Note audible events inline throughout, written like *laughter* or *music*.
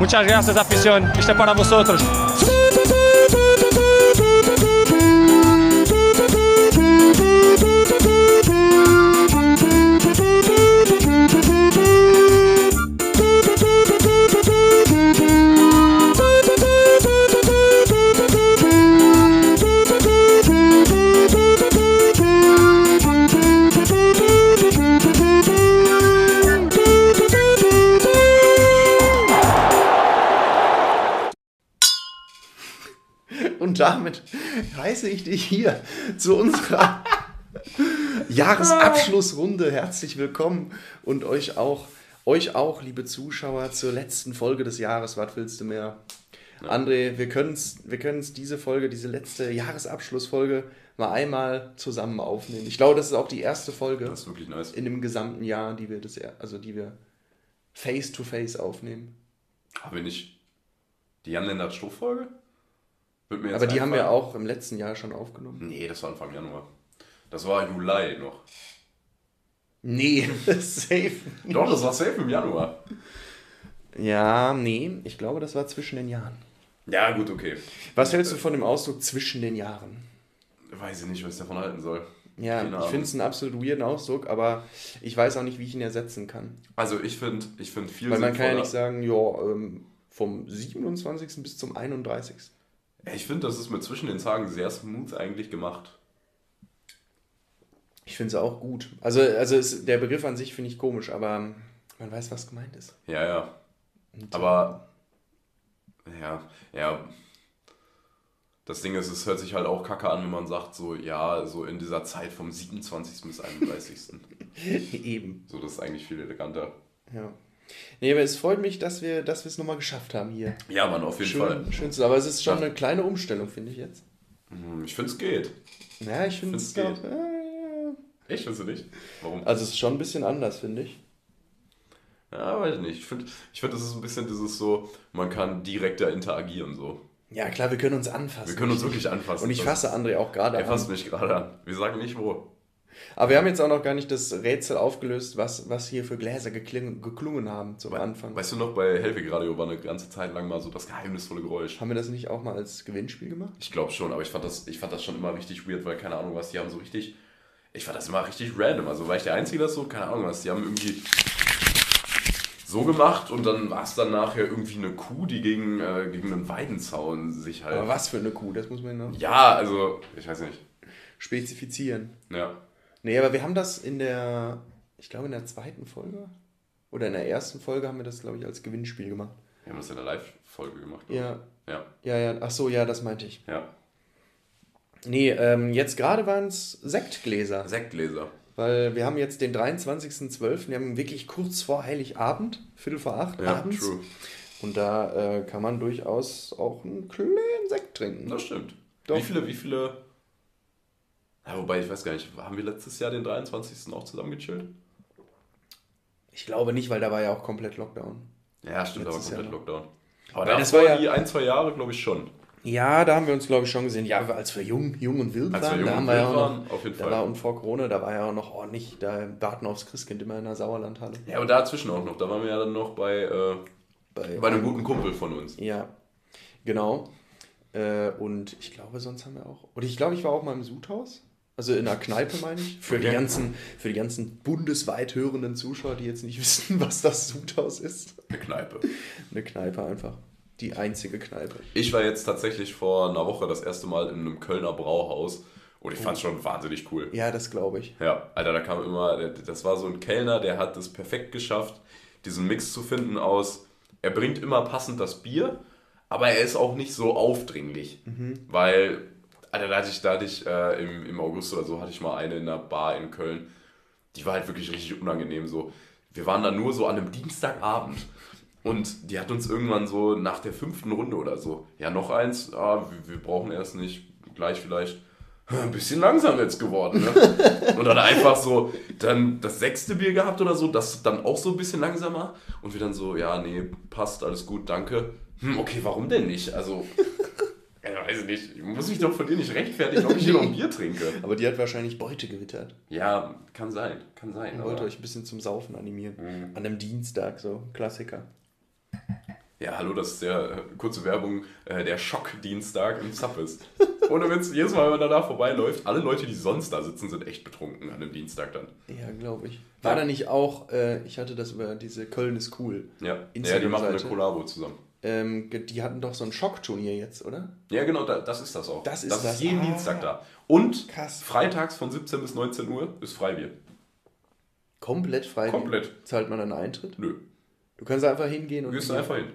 Muchas gracias, afición. Este es para vosotros. Damit heiße ich dich hier zu unserer *laughs* Jahresabschlussrunde herzlich willkommen und euch auch, euch auch, liebe Zuschauer, zur letzten Folge des Jahres. Was willst du mehr? André, wir können es wir können's diese Folge, diese letzte Jahresabschlussfolge mal einmal zusammen aufnehmen. Ich glaube, das ist auch die erste Folge Das ist wirklich nice. in dem gesamten Jahr, die wir das, also die wir face to face aufnehmen. Haben wir nicht die Jan Lennart Stoff-Folge? Wird mir jetzt Aber die haben wir einfallen. auch im letzten Jahr schon aufgenommen. Nee, das war Anfang Januar. Das war Juli noch. Nee, *laughs* safe. Doch, das war safe im Januar. Ja, nee, ich glaube, das war zwischen den Jahren. Ja, gut, okay. Was hältst du von dem Ausdruck zwischen den Jahren? Weiß ich nicht, was ich davon halten soll. Ja, Keine ich finde es einen absolut weirden Ausdruck, aber ich weiß auch nicht, wie ich ihn ersetzen kann. Also ich finde ich find viel Weil man kann ja nicht sagen, ja, ähm, vom 27. bis zum 31. Ich finde, das ist mit zwischen den Tagen sehr smooth eigentlich gemacht. Ich finde es auch gut. Also, also es, der Begriff an sich finde ich komisch, aber man weiß, was gemeint ist. Ja, ja. Aber ja, ja. Das Ding ist, es hört sich halt auch kacke an, wenn man sagt, so, ja, so in dieser Zeit vom 27. bis 31. *laughs* Eben. so, das ist eigentlich viel eleganter. Ja. Nee, aber es freut mich, dass wir dass wir es nochmal geschafft haben hier. Ja, Mann, auf jeden Fall. Schön, schön zu, aber es ist schon eine kleine Umstellung, finde ich jetzt. Hm, Ich finde es geht. Ja, ich finde es auch. geht. Ja, ja. Echt, findest du nicht? Warum? Also es ist schon ein bisschen anders, finde ich. Ja, weiß ich nicht. Ich finde, ich find, das ist ein bisschen dieses so, man kann direkter interagieren so. Ja, klar, wir können uns anfassen. Wir können uns wirklich anfassen. Und ich fasse André auch gerade Er an. fasst mich gerade an. Wir sagen nicht wo. Aber wir haben jetzt auch noch gar nicht das Rätsel aufgelöst, was, was hier für Gläser geklungen, geklungen haben zum Anfang. Weißt du noch, bei Helwig Radio war eine ganze Zeit lang mal so das geheimnisvolle Geräusch. Haben wir das nicht auch mal als Gewinnspiel gemacht? Ich glaube schon, aber ich fand, das, ich fand das schon immer richtig weird, weil keine Ahnung was, die haben so richtig, ich fand das immer richtig random. Also war ich der Einzige, das so, keine Ahnung was, die haben irgendwie so gemacht und dann war es dann nachher irgendwie eine Kuh, die gegen, äh, gegen einen Weidenzaun sich halt... Aber was für eine Kuh, das muss man noch Ja, also, ich weiß nicht. spezifizieren. Ja. Nee, aber wir haben das in der, ich glaube in der zweiten Folge oder in der ersten Folge haben wir das, glaube ich, als Gewinnspiel gemacht. Wir haben das in der Live-Folge gemacht. glaub Ja. Ja, ja, ja, ach so, ja, das meinte ich. ja. Nee, ähm, jetzt gerade waren es Sektgläser, Sektgläser. weil wir haben jetzt den 23.12., wir haben wirklich kurz vor Heiligabend, Viertel vor acht Ja, abends. true. Und da äh, kann man durchaus auch einen kleinen Sekt trinken. Das stimmt. Doch. Wie viele, wie viele... Ja, wobei, ich weiß gar nicht, haben wir letztes Jahr den 23. auch zusammen gechillt? Ich glaube nicht, weil da war ja auch komplett Lockdown. Ja, stimmt, Letztes Jahr komplett Lockdown. Aber Weil das war ja- die ein, zwei Jahre, glaube ich, schon. Ja, da haben wir uns, glaube ich, schon gesehen. Ja, als wir jung, jung und wild Als wir waren, jung da haben wir ja auch waren, noch, auf jeden da Fall. war und vor Corona, da war ja auch noch ordentlich, da warten aufs Christkind immer in der Sauerlandhalle. Ja, aber dazwischen auch noch. Da waren wir ja dann noch bei, äh, bei einem guten Kumpel von uns. Ja, genau. Äh, und ich glaube, sonst haben wir auch. Oder ich glaube, ich war auch mal im Sudhaus. Also in einer Kneipe, meine ich. Für, die Okay. ganzen, für die ganzen bundesweit hörenden Zuschauer, die jetzt nicht *laughs* wissen, was das Sudhaus ist. Eine Kneipe. Eine Kneipe einfach. Die einzige Kneipe. Ich war jetzt tatsächlich vor einer Woche das erste Mal in einem Kölner Brauhaus und ich fand es schon wahnsinnig cool. Ja, das glaube ich. Ja, Alter, da kam immer, das war so ein Kellner, der hat es perfekt geschafft, diesen Mix zu finden aus, er bringt immer passend das Bier, aber er ist auch nicht so aufdringlich, weil, Alter, da hatte ich, da hatte ich äh, im, im August oder so, hatte ich mal eine in einer Bar in Köln, die war halt wirklich richtig unangenehm so. Wir waren da nur so an einem Dienstagabend und die hat uns irgendwann so nach der fünften Runde oder so, ja, noch eins, ah, wir, wir brauchen erst nicht, gleich vielleicht, *laughs* ein bisschen langsam jetzt geworden, ne? *laughs* Und dann einfach so, dann das sechste Bier gehabt oder so, das dann auch so ein bisschen langsamer. Und wir dann so, ja, nee, passt, alles gut, danke. Hm, okay, warum denn nicht? Also, ja, weiß ich nicht, ich muss mich doch von dir nicht rechtfertigen, ob ich hier noch ein Bier *laughs* trinke. Aber die hat wahrscheinlich Beute gewittert. Ja, kann sein, kann sein. Ich wollte euch ein bisschen zum Saufen animieren. Mhm. An einem Dienstag, so Klassiker. Ja, hallo, das ist der, äh, kurze Werbung, äh, der Schockdienstag im Zappes. Ohne Witz, jedes Mal, wenn man danach vorbeiläuft, alle Leute, die sonst da sitzen, sind echt betrunken an dem Dienstag dann. Ja, glaube ich. War da nicht auch, äh, ich hatte das über diese Köln ist cool. Ja, ja die machen eine Kollabo zusammen. Ähm, die hatten doch so ein Schockturnier jetzt, oder? Ja, genau, da, das ist das auch. Das ist das das. ist jeden Ah. Dienstag da. Und Krass. freitags von 17 bis 19 Uhr ist Freibier. Komplett frei. Komplett. Zahlt man dann Eintritt? Nö, Du kannst einfach hingehen und. du gehst einfach hin.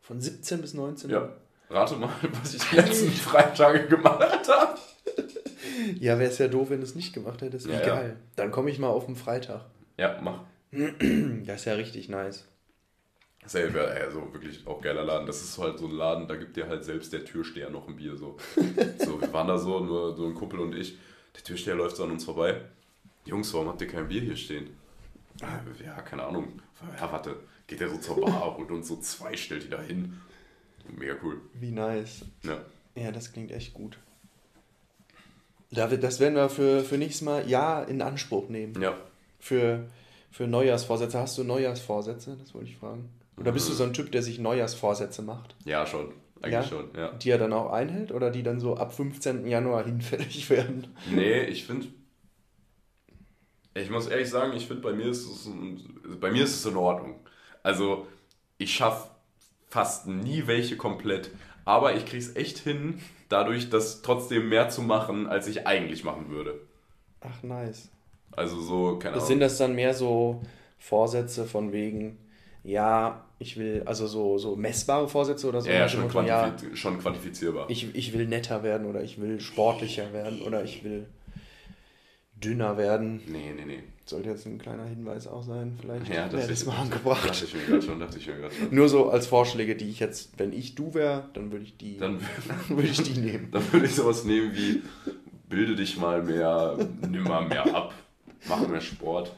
Von 17 bis 19 Ja. Rate mal, *laughs* was ich die letzten Freitage gemacht habe. *laughs* Ja, wäre es ja doof, wenn du es nicht gemacht hättest. Wie Ja, ja. geil. Dann komme ich mal auf den Freitag. Ja, mach. *clears throat* Das ist ja richtig nice. Selber, also wirklich auch geiler Laden. Das ist halt so ein Laden, da gibt dir halt selbst der Türsteher noch ein Bier. So, *laughs* so wir waren da so, nur so ein Kumpel und ich. Der Türsteher läuft so an uns vorbei. Jungs, warum habt ihr kein Bier hier stehen? Ja, keine Ahnung. Ja, warte. Geht er so zur Bar, *laughs* holt uns so zwei, stellt die da hin. Mega cool. Wie nice. Ja. Ja, das klingt echt gut. David, das werden wir für, für nächstes Mal ja in Anspruch nehmen. Ja. Für, für Neujahrsvorsätze. Hast du Neujahrsvorsätze? Das wollte ich fragen. Oder bist du so ein Typ, der sich Neujahrsvorsätze macht? Ja, schon. Eigentlich Ja? schon, ja. Die er dann auch einhält oder die dann so ab 15. Januar hinfällig *laughs* werden? Nee, ich finde. Ich muss ehrlich sagen, ich finde, bei mir ist es ein, bei mir ist es in Ordnung. Also, ich schaffe fast nie welche komplett, aber ich kriege es echt hin, dadurch das trotzdem mehr zu machen, als ich eigentlich machen würde. Ach, nice. Also so, keine Das Ahnung. sind das dann mehr so Vorsätze von wegen, ja, ich will, also so, so messbare Vorsätze oder so? ja, ja, schon, Motto, ja, schon quantifizierbar. ich, ich will netter werden oder ich will sportlicher werden oder ich will dünner werden. nee, nee, nee. Sollte jetzt ein kleiner Hinweis auch sein, vielleicht Ja, das ich- mal Dachte angebracht. ich mir gerade schon, dachte ich mir gerade schon. Nur so als Vorschläge, die ich jetzt, wenn ich du wäre, dann würde ich die, Dann, *laughs* würde ich die nehmen. dann würde ich sowas nehmen wie, bilde dich mal mehr, nimm mal mehr ab, mach mehr Sport.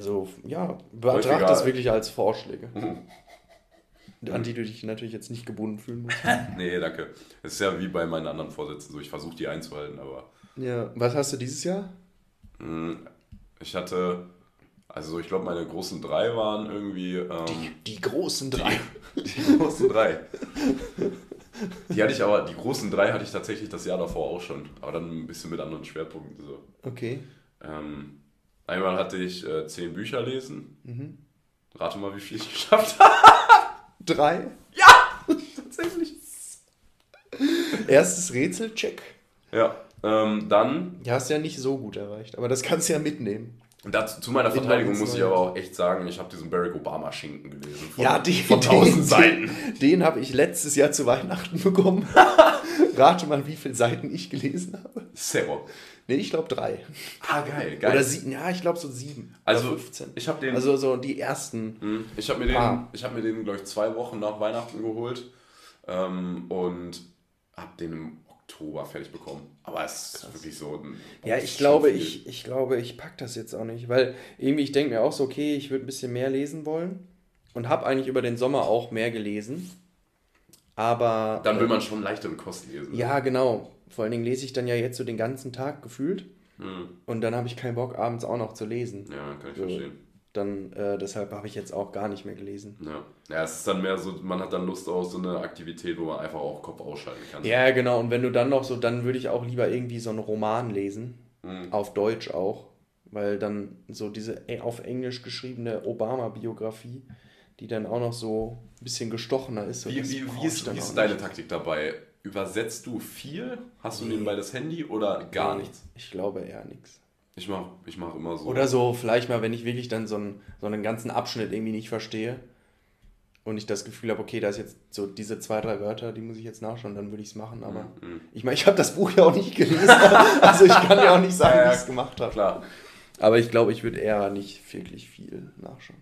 So, ja, betrachte Häufiger- das wirklich als Vorschläge, Mhm. an die du dich natürlich jetzt nicht gebunden fühlen musst. *laughs* Nee, danke. Es ist ja wie bei meinen anderen Vorsätzen so. Ich versuche die einzuhalten, aber Ja, was hast du dieses Jahr? mh, ich hatte, also ich glaube, meine großen drei waren irgendwie. Ähm, Die, die großen drei. die, die großen drei. Die hatte ich aber, die großen drei hatte ich tatsächlich das Jahr davor auch schon. Aber dann ein bisschen mit anderen Schwerpunkten. So. Okay. Ähm, einmal hatte ich äh, zehn Bücher lesen. Mhm. Rate mal, wie viel ich *laughs* geschafft habe. Drei. *laughs* Tatsächlich. Erstes Rätsel, check. Ja. Ähm, dann Ja, hast ja nicht so gut erreicht, aber das kannst du ja mitnehmen. Dazu, zu meiner In Verteidigung muss ich aber auch echt sagen, ich habe diesen Barack Obama Schinken gelesen. Von, Ja, die, von tausend Seiten. Den, den habe ich letztes Jahr zu Weihnachten *laughs* bekommen. Rate mal, wie viele Seiten ich gelesen habe. Zero. Nee, ich glaube drei. Ah, geil, geil. Oder sieben, ja, ich glaube so sieben. Also, oder 15. ich habe den, Also so die ersten. Hm, ich habe mir den, ich habe mir den, glaube ich, zwei Wochen nach Weihnachten geholt ähm, und habe den im Oktober fertig bekommen. Aber es ist wirklich so ein. Ja, ich glaube, viel. ich, ich glaube, ich pack das jetzt auch nicht, weil irgendwie ich denke mir auch so, okay, ich würde ein bisschen mehr lesen wollen und habe eigentlich über den Sommer auch mehr gelesen. Aber Dann will äh, man schon leichtere Kost lesen. ne? ja, genau. Vor allen Dingen lese ich dann ja jetzt so den ganzen Tag gefühlt Hm, und dann habe ich keinen Bock abends auch noch zu lesen. ja, kann ich So. verstehen. Dann äh, deshalb habe ich jetzt auch gar nicht mehr gelesen. Ja. ja, es ist dann mehr so, man hat dann Lust auf so eine Aktivität, wo man einfach auch Kopf ausschalten kann. Ja, genau. Und wenn du dann noch so, dann würde ich auch lieber irgendwie so einen Roman lesen. Mhm. Auf Deutsch auch. Weil dann so diese e- auf Englisch geschriebene Obama-Biografie, die dann auch noch so ein bisschen gestochener ist. so Wie, wie, wie ist, wie ist deine. Taktik dabei? Übersetzt du viel? Hast du Nee. nebenbei das Handy oder gar Nee, nichts? Ich glaube eher nichts. Ich mache ich mach immer so. Oder so, vielleicht mal, wenn ich wirklich dann so einen, so einen ganzen Abschnitt irgendwie nicht verstehe und ich das Gefühl habe, okay, da ist jetzt so diese zwei, drei Wörter, die muss ich jetzt nachschauen, dann würde ich es machen. Aber Mhm. ich meine, ich habe das Buch ja auch nicht gelesen. *laughs* also ich kann ja auch nicht sagen, Ja, wie ich es gemacht habe. Klar. Aber ich glaube, ich würde eher nicht wirklich viel nachschauen.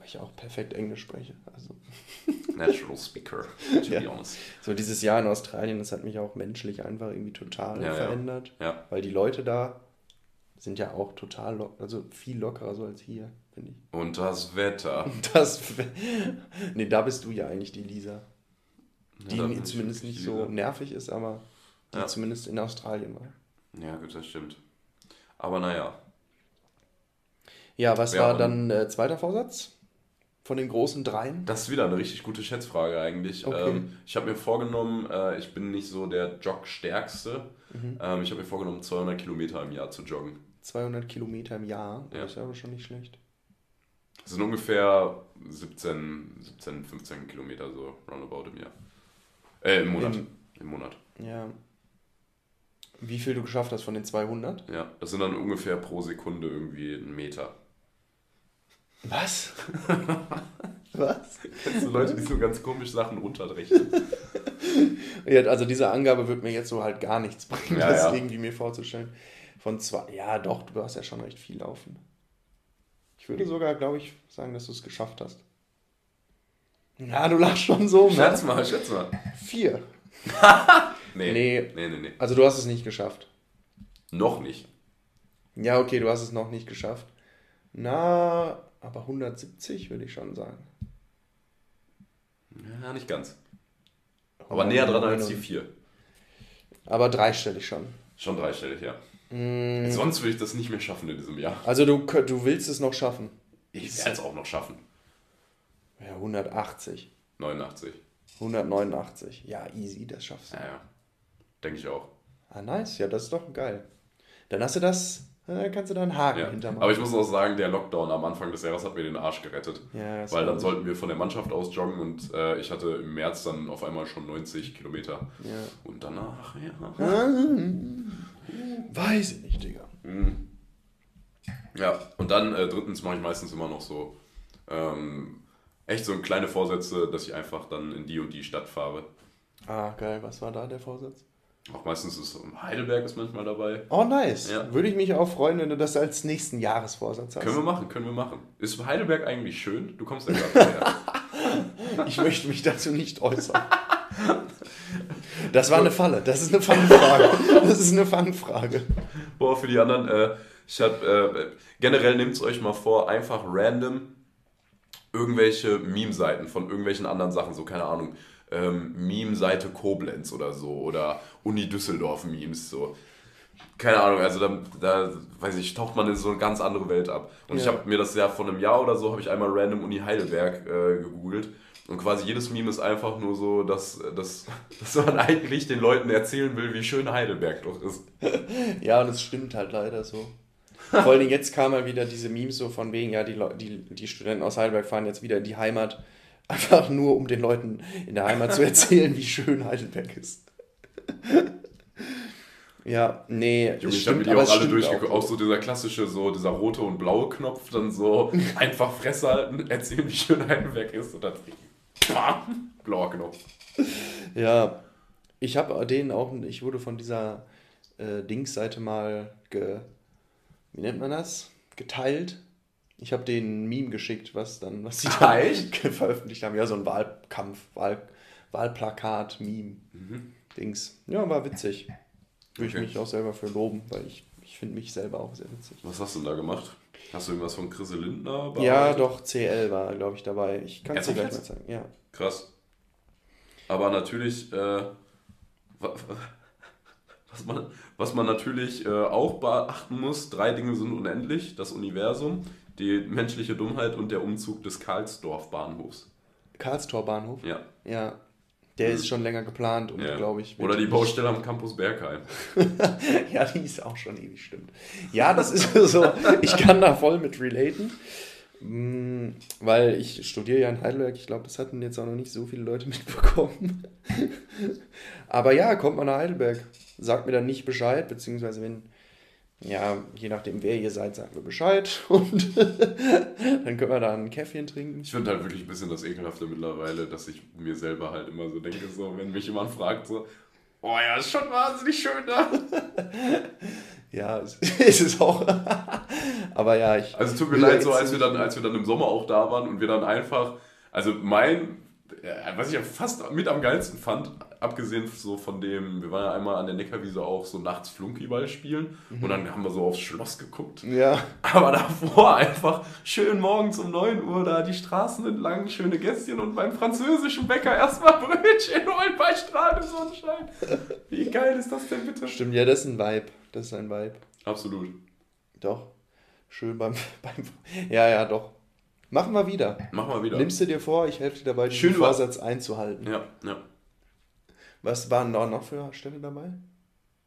Weil ich auch perfekt Englisch spreche. Also *laughs* Natural Speaker, to Ja. be honest. so dieses Jahr in Australien, das hat mich auch menschlich einfach irgendwie total Ja, verändert. Ja. Weil die Leute da sind ja auch total locker, also viel lockerer so als hier, finde ich. Und das Wetter. *laughs* Das, nee, da bist du ja eigentlich die Lisa. Die Ja, zumindest nicht so nervig ist, aber die Ja. zumindest in Australien war. Ja, gut, das stimmt. Aber naja. Ja, was Ja, war dann äh, zweiter Vorsatz? Von den großen dreien? Das ist wieder eine richtig gute Schätzfrage eigentlich. Okay. Ähm, ich habe mir vorgenommen, äh, ich bin nicht so der Jog-Stärkste. Mhm. Ähm, ich habe mir vorgenommen, 200 Kilometer im Jahr zu joggen. 200 Kilometer im Jahr. Ja. Das ist aber schon nicht schlecht. Das sind ungefähr 17, 17 15 Kilometer so roundabout im Jahr. Äh, im Monat. Im- Im Monat. Ja. Wie viel du geschafft hast von den 200? Ja, das sind dann ungefähr pro Sekunde irgendwie ein Meter. Was? *laughs* Was? Kennst du Leute, die so ganz komisch Sachen runterrechnen? *laughs* Ja, also diese Angabe wird mir jetzt so halt gar nichts bringen, Ja, das ja. irgendwie mir vorzustellen. Von zwei, ja doch, du hast ja schon recht viel laufen. Ich würde sogar, glaube ich, sagen, dass du es geschafft hast. Ja, du lachst schon so, Schätz ne? mal, schätz mal. Vier. *laughs* Nee. Nee. Nee, nee, nee. Also du hast es nicht geschafft. Noch nicht. Ja, okay, du hast es noch nicht geschafft. Na, aber 170 würde ich schon sagen. Ja, nicht ganz. Aber näher dran als die vier. Aber dreistellig schon. Schon dreistellig, ja. Mm, Sonst würde ich das nicht mehr schaffen in diesem Jahr. Also du, du willst es noch schaffen. Ich werde es auch noch schaffen. Ja, 180. 89. 189. Ja, easy, das schaffst du. Ja, ja. Denke ich auch. Ah, nice. Ja, das ist doch geil. Dann hast du das, äh, kannst du da einen Haken Ja. hintermachen. Aber ich muss auch sagen, der Lockdown am Anfang des Jahres hat mir den Arsch gerettet. Ja, Weil dann ich. sollten wir von der Mannschaft aus joggen und äh, ich hatte im März dann auf einmal schon 90 Kilometer. Ja. Und danach, ja. Weiß ich nicht, Digga. Ja, und dann äh, drittens mache ich meistens immer noch so ähm, echt so kleine Vorsätze, dass ich einfach dann in die und die Stadt fahre. Ah, geil. Was war da der Vorsatz? Auch meistens ist Heidelberg ist manchmal dabei. Oh, nice. Ja. Würde ich mich auch freuen, wenn du das als nächsten Jahresvorsatz hast. Können wir machen, können wir machen. Ist Heidelberg eigentlich schön? Du kommst ja gerade *laughs* her. Ich möchte mich dazu nicht äußern. Das war eine Falle. Das ist eine Fangfrage. Das ist eine Fangfrage. Boah, für die anderen, äh, ich hab, äh, generell nehmt es euch mal vor, einfach random irgendwelche Meme-Seiten von irgendwelchen anderen Sachen, so keine Ahnung, ähm, Meme-Seite Koblenz oder so oder Uni Düsseldorf-Memes, so. Keine Ahnung, also da, da, weiß ich, taucht man in so eine ganz andere Welt ab. Und ich Ja. habe mir das ja vor einem Jahr oder so, habe ich einmal random Uni Heidelberg äh, gegoogelt. Und quasi jedes Meme ist einfach nur so, dass, dass, *laughs* dass man eigentlich den Leuten erzählen will, wie schön Heidelberg doch ist. *laughs* Ja, und es stimmt halt leider so. Vor Dingen jetzt kam mal wieder diese Memes so von wegen, ja, die, Leu- die, die Studenten aus Heidelberg fahren jetzt wieder in die Heimat, einfach nur um den Leuten in der Heimat zu erzählen, wie schön Heidelberg ist. ja, nee, Junge, ich habe die auch alle durchgeguckt. Auch so dieser klassische, so dieser rote und blaue Knopf, dann so *laughs* einfach Fresse halten, erzählen, wie schön Heidelberg ist und dann bam, blauer Knopf. Ja, ich habe den auch, ich wurde von dieser äh, Dings-Seite mal, ge, wie nennt man das? Geteilt. Ich habe denen ein Meme geschickt, was dann, was sie Ah, echt? *laughs* veröffentlicht haben. Ja, so ein Wahlkampf, Wahl, Wahlplakat, Meme, Dings. Ja, war witzig. Würde ich Okay. mich auch selber für loben, weil ich, ich finde mich selber auch sehr witzig. Was hast du denn da gemacht? Hast du irgendwas von Chrisse Lindner Ja, bearbeitet? doch, CL war, glaube ich, dabei. Ich kann es dir gleich mal zeigen. Ja. Krass. Aber natürlich, äh, wa- was man, was man natürlich äh, auch beachten muss, drei Dinge sind unendlich. Das Universum, die menschliche Dummheit und der Umzug des Karlsdorf-Bahnhofs. Karlstor Bahnhof. Ja. Ja. Der ist schon länger geplant und ja. glaube ich. Oder die Baustelle am Campus Bergheim. *laughs* Ja, die ist auch schon ewig, stimmt. Ja, das ist *laughs* so, ich kann da voll mit relaten, Mm, weil ich studiere ja in Heidelberg. Ich glaube, das hatten jetzt auch noch nicht so viele Leute *laughs* mitbekommen. Aber ja, kommt man nach Heidelberg, sagt mir dann nicht Bescheid, beziehungsweise wenn, ja, je nachdem wer ihr seid, sagt mir Bescheid *laughs* und *laughs* dann können wir da ein Käffchen trinken. Ich finde halt wirklich ein bisschen das Ekelhafte mittlerweile, dass ich mir selber halt immer so denke, so, wenn mich jemand fragt, so, oh ja, ist schon wahnsinnig schön da. *laughs* Ja, es, ist auch. Aber ja, ich. Also tut mir leid, so als wir, dann, als wir dann im Sommer auch da waren und wir dann einfach, also mein, was ich ja fast mit am geilsten fand, abgesehen so von dem, wir waren ja einmal an der Neckarwiese auch so nachts Flunkyball spielen und dann haben wir so aufs Schloss geguckt. Ja, Aber davor einfach schön morgens um 9 Uhr da die Straßen entlang, schöne Gästchen und beim französischen Bäcker erstmal *laughs* Brötchen holen bei strahlendem Sonnenschein. Wie geil ist das denn bitte? stimmt, ja, das ist ein Vibe. Das ist ein Vibe. Absolut. Doch. Schön beim, *laughs* beim. Ja, ja, doch. Machen wir wieder. Machen wir wieder. Nimmst du dir vor, ich helfe dir dabei, Schön über- Vorsatz einzuhalten. Ja, ja. Was waren da noch für Städte dabei?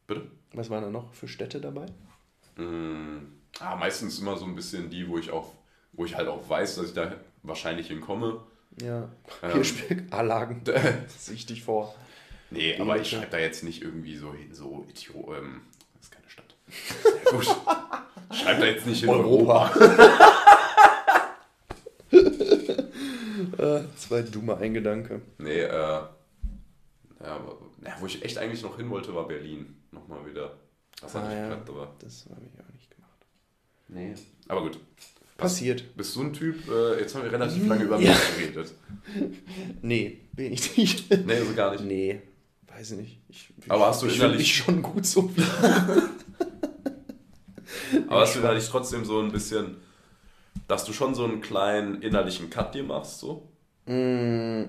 Bitte? Was waren da noch für Städte dabei? Mm, ah, meistens immer so ein bisschen die, wo ich auch, wo ich halt auch weiß, dass ich da wahrscheinlich hinkomme. Ja. Ähm. *laughs* Das sehe ich dich vor. Nee, aber ich schreibe da jetzt nicht irgendwie so hin, so Ethio, ähm, das ist keine Stadt. *laughs* Ja, gut. Ich schreibe da jetzt nicht hin Europa. *laughs* äh, zwei dumme Eingedanke. Nee, äh, ja, ja, wo ich echt eigentlich noch hin wollte, war Berlin. Nochmal wieder. Das hat Ah, nicht ja. geklappt, aber. Das habe ich auch nicht gemacht. Nee. Aber gut. Passiert. Bist du ein Typ, äh, jetzt haben wir relativ lange über Ja. mich geredet. *laughs* Nee, bin ich nicht. Nee, also gar nicht. Nee, weiß ich nicht. Ich, Aber hast du ich innerlich- mich schon gut so. *laughs* Aber hast du innerlich trotzdem so ein bisschen, dass du schon so einen kleinen innerlichen Cut dir machst, so? Mm,